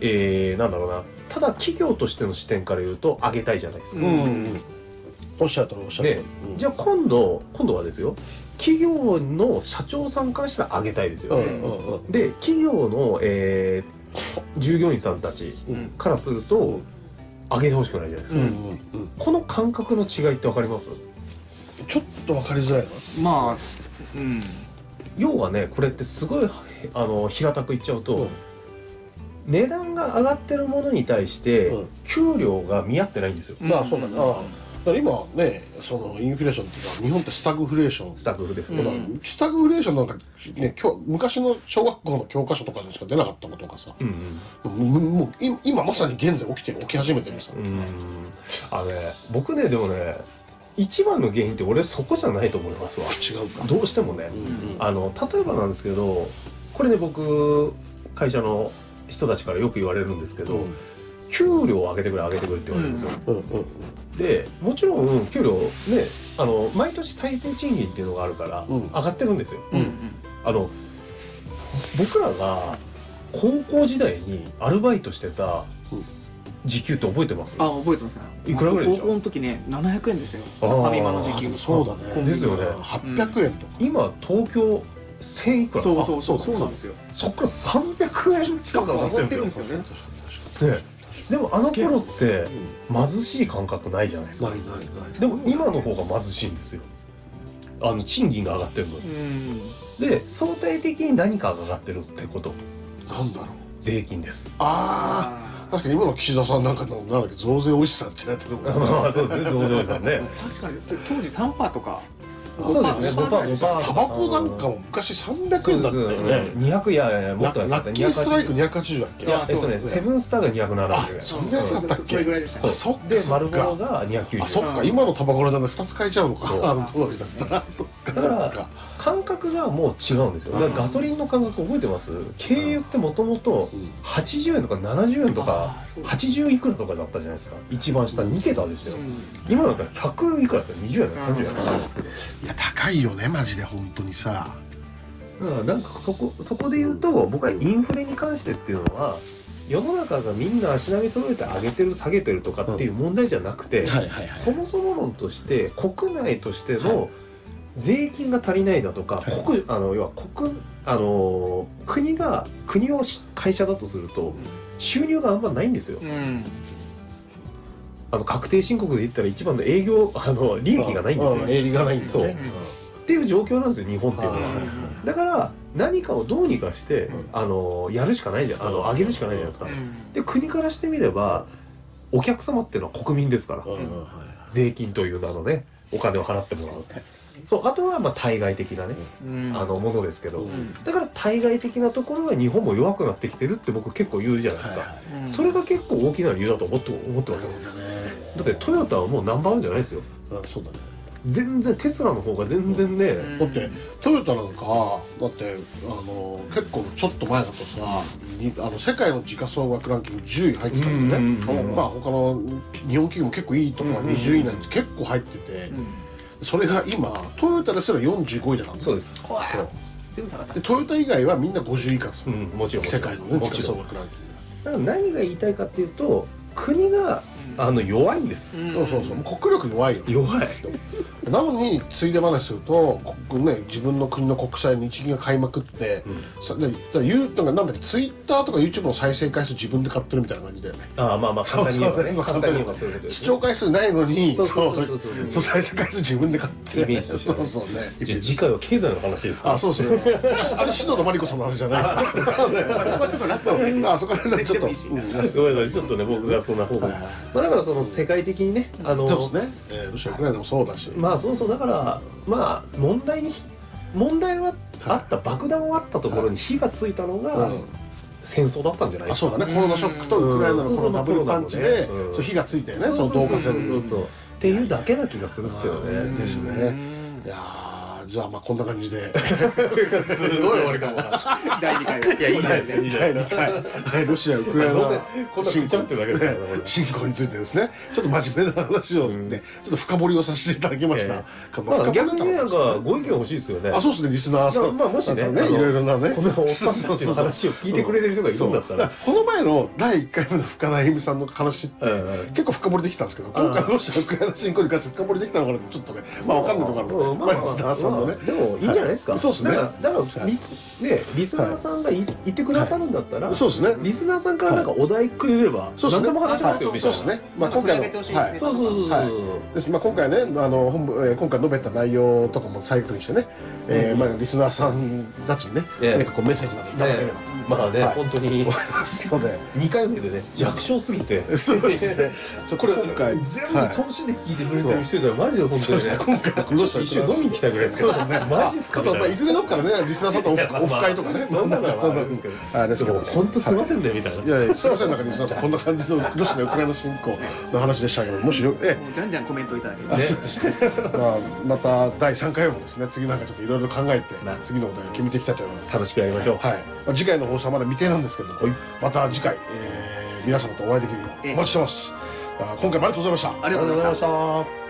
えー、なんだろうな。ただ企業としての視点から言うと上げたいじゃないですか、うん。うんおっしゃるとりおっしゃるでとり、うん。じゃあ今度今度はですよ。企業の社長さんからしたら上げたいですよ。ね、うんうんうん。で企業の、えー従業員さんたちうん。からすると、うん上げてほしくないじゃないですか、うんうんうん。この感覚の違いって分かります？ちょっと分かりづらいな。まあうん。要はねこれってすごいあの平たく言っちゃうと、うん値段が上がってるものに対して、うん。給料が見合ってないんですよ、まあそうだ。な、だから今ねそのインフレーションっていうか日本ってスタグフレーション。スタッフですね、うんスタグフレーションなんか、ね、今日昔の小学校の教科書とかでしか出なかったことがさ、うんもうもうい今まさに現在起きてる起き始めてるさ、うん。うんあのね僕ねでもね一番の原因って俺そこじゃないと思いますわ。違うか。どうしてもね、うんうん。あの例えばなんですけどこれね僕会社の人たちからよく言われるんですけど、うん。給料を上げてくれ上げてくれって言われるんですよ、うん。うん。でもちろん給料ねあの毎年最低賃金っていうのがあるからうん。上がってるんですよ、うん。うんあの僕らが高校時代にアルバイトしてたうん。時給って覚えてます？あ覚えてますね。いくらぐらいでしょ高校の時ね700円でしたよ。ファミマの時給あそうだね。ですよね。800円とか、今東京1000いくらそうそうそうそうなんですよ。そっから300円近く上がってるんですよね。ね。でもあの頃って貧しい感覚ないじゃないですか。ないないない。でも今の方が貧しいんですよ。あの賃金が上がってるのに。うん。で相対的に何かが上がってるってこと。なんだろう。税金です。ああ確かに今の岸田さんなんかのなんだっけ増税おじさんって言われてるもんね。まあそうですね。増税さんね。確かに。当時3%とかそうですね。5パー5パー。タバコなんかも昔300円だったよね。200いやいやいやもラっと安かった。ラッキーストライク280 280だっけ？いやえっとねそうセブンスターが270あ円。そんなやつだったっけ？それぐらいでしたそう。あそっか。で丸ボロが290あそっか。うん今のタバコの値段で2つ買えちゃうのか。そう。あの当時だったら。そっか。だから感覚がもう違うんですよ。だからガソリンの感覚覚えてます？軽油ってもともとうん80円とか70円とかあーそう。80いくらとかだったじゃないですか。一番下2桁ですよ。うん。今なんか100いくらですよ。20円30円とかいや高いよねマジで本当にさ。だからなんかそこそこで言うと僕はインフレに関してっていうのは世の中がみんな足並み揃えて上げてる下げてるとかっていう問題じゃなくて、はいはいはい。そもそも論として国内としてはの税金が足りないだとか、はい。国あの要は国あの国が国をし会社だとすると収入があんまないんですよ。うんあの確定申告で言ったら一番の営業あの利益がないんですよ。うん営利がないんですね。っていう状況なんですよ日本っていうのは。はいだから何かをどうにかして、うん。あのやるしかないじゃん。あの上げるしかないじゃないですか。うん。で国からしてみればお客様っていうのは国民ですから。税金という名のねお金を払ってもらう。そうあとはまあ対外的なね、うん。あのものですけど、うん。だから対外的なところが日本も弱くなってきてるって僕結構言うじゃないですか、それが結構大きな理由だと思って思ってますよ。ねだってトヨタはもうナンバーワンじゃないですよ。うんそうだね。全然テスラの方が全然ね、うん。だってトヨタなんかだってあの結構ちょっと前だとさにあの世界の時価総額ランキング10位入ってたんだよね、うんうんうん。まあ他の日本企業も結構いいところは20位なんです結構入ってて、それが今トヨタですら45位だからね。そうです。でトヨタ以外はみんな50位以下です、うんもちろん。世界のね時価もちろん総額ランキンだから何が言いたいかっていうと国があの弱いんです、ん。そうそうそう。もう国力弱いよ。弱い。なのについで話するとこね、自分の国の国債日銀が買いまくって、さでだから言うなんかなんだっけツイッターとか YouTube の再生回数自分で買ってるみたいな感じだよね。ああまあまあ簡単に言えばね。そうそう簡単に言えばそういうことです視聴回数ないのにそうそうそうそう。そうそう再生回数自分で買ってイメージとしてそうそうねじゃあ次回は経済の話ですかあそうですねあれ篠田麻里子さんの話じゃないですかそこはちょっとラストあそこはちょっとうんラストごめんなさいちょっとね僕がそんな方向にはいまあだからその世界的にねあのそうですね、えーロシアウクライナもそうだし。まあそうそうだからまあ問題に問題はあった爆弾はあったところに火がついたのがうん。戦争だったんじゃない？あそうだね。コロナショックとウクライナのこのダブルパンチでうんそう火がついてねそうその導火線そうそうそう。っていうだけな気がするんですけどね。ですね。うんいやーじゃあまあこんな感じで。すごい終わりかも第2回は。いやいいですねいいですね第2回はいロシアウクライナ侵攻についてですね。ちょっと真面目な話をってちょっと深掘りをさせていただきました。まあ逆にねなんかご意見欲しいですよね。あそうですねリスナーさん。まあもしねなんかあのいろいろなね。このおっさんたちの話を聞いてくれてる人がいるんだったら。この前の第1回目の深田由美さんの話って、結構深掘りできたんですけど今回のロシアウクライナ侵攻に関して深掘りできたのかなってちょっとね。まあ分かんないところあるので、まあ、リスナーさんのね、でもいいんじゃないですか、はい。そうですね。だからだからリス,、ね、リスナーさんがい、言ってくださるんだったら、そうですね。リスナーさんからなんかお題くれれば、そうですね。何でも話しますよ、みたいうなそですねまあ今回のはいそうそうそうそう、はい。です。まあ、今回ねあの本部、えー今回述べた内容とかも再確認してね、えーまあ、リスナーさんたちにね、ええ。何かこうメッセージなどいただければと。ねまあね、はい。本当に。思いますので、2回目でね弱小すぎて。そうですね。ちょっとこれ今回全部はい。投資で聞いてくれてる人ではマジで本当そうですね。にね今回のロシア一緒に飲みに来たぐらいですそうですね。マジっすかあちょっとまあいずれどっかでねリスナーさんとオフオフ会とかね。そんなのはそんなあれですけど。本当すいませんねみたいな。い。やいやすみません。なんかリスナーさんこんな感じのロシアウクライナ侵攻の話でしたけどもしよえもうじゃんじゃんコメントいただけるあそうですね。まあまた第3回もですね次なんかちょっといろいろ考えて次のお題を決めていきたいと思います。楽しくやりましょう。はい、まあ、次回の放送はまだ未定なんですけど、また次回、えー皆様とお会いできるようお待ちしてます、あ今回もありがとうございました。ありがとうございましたた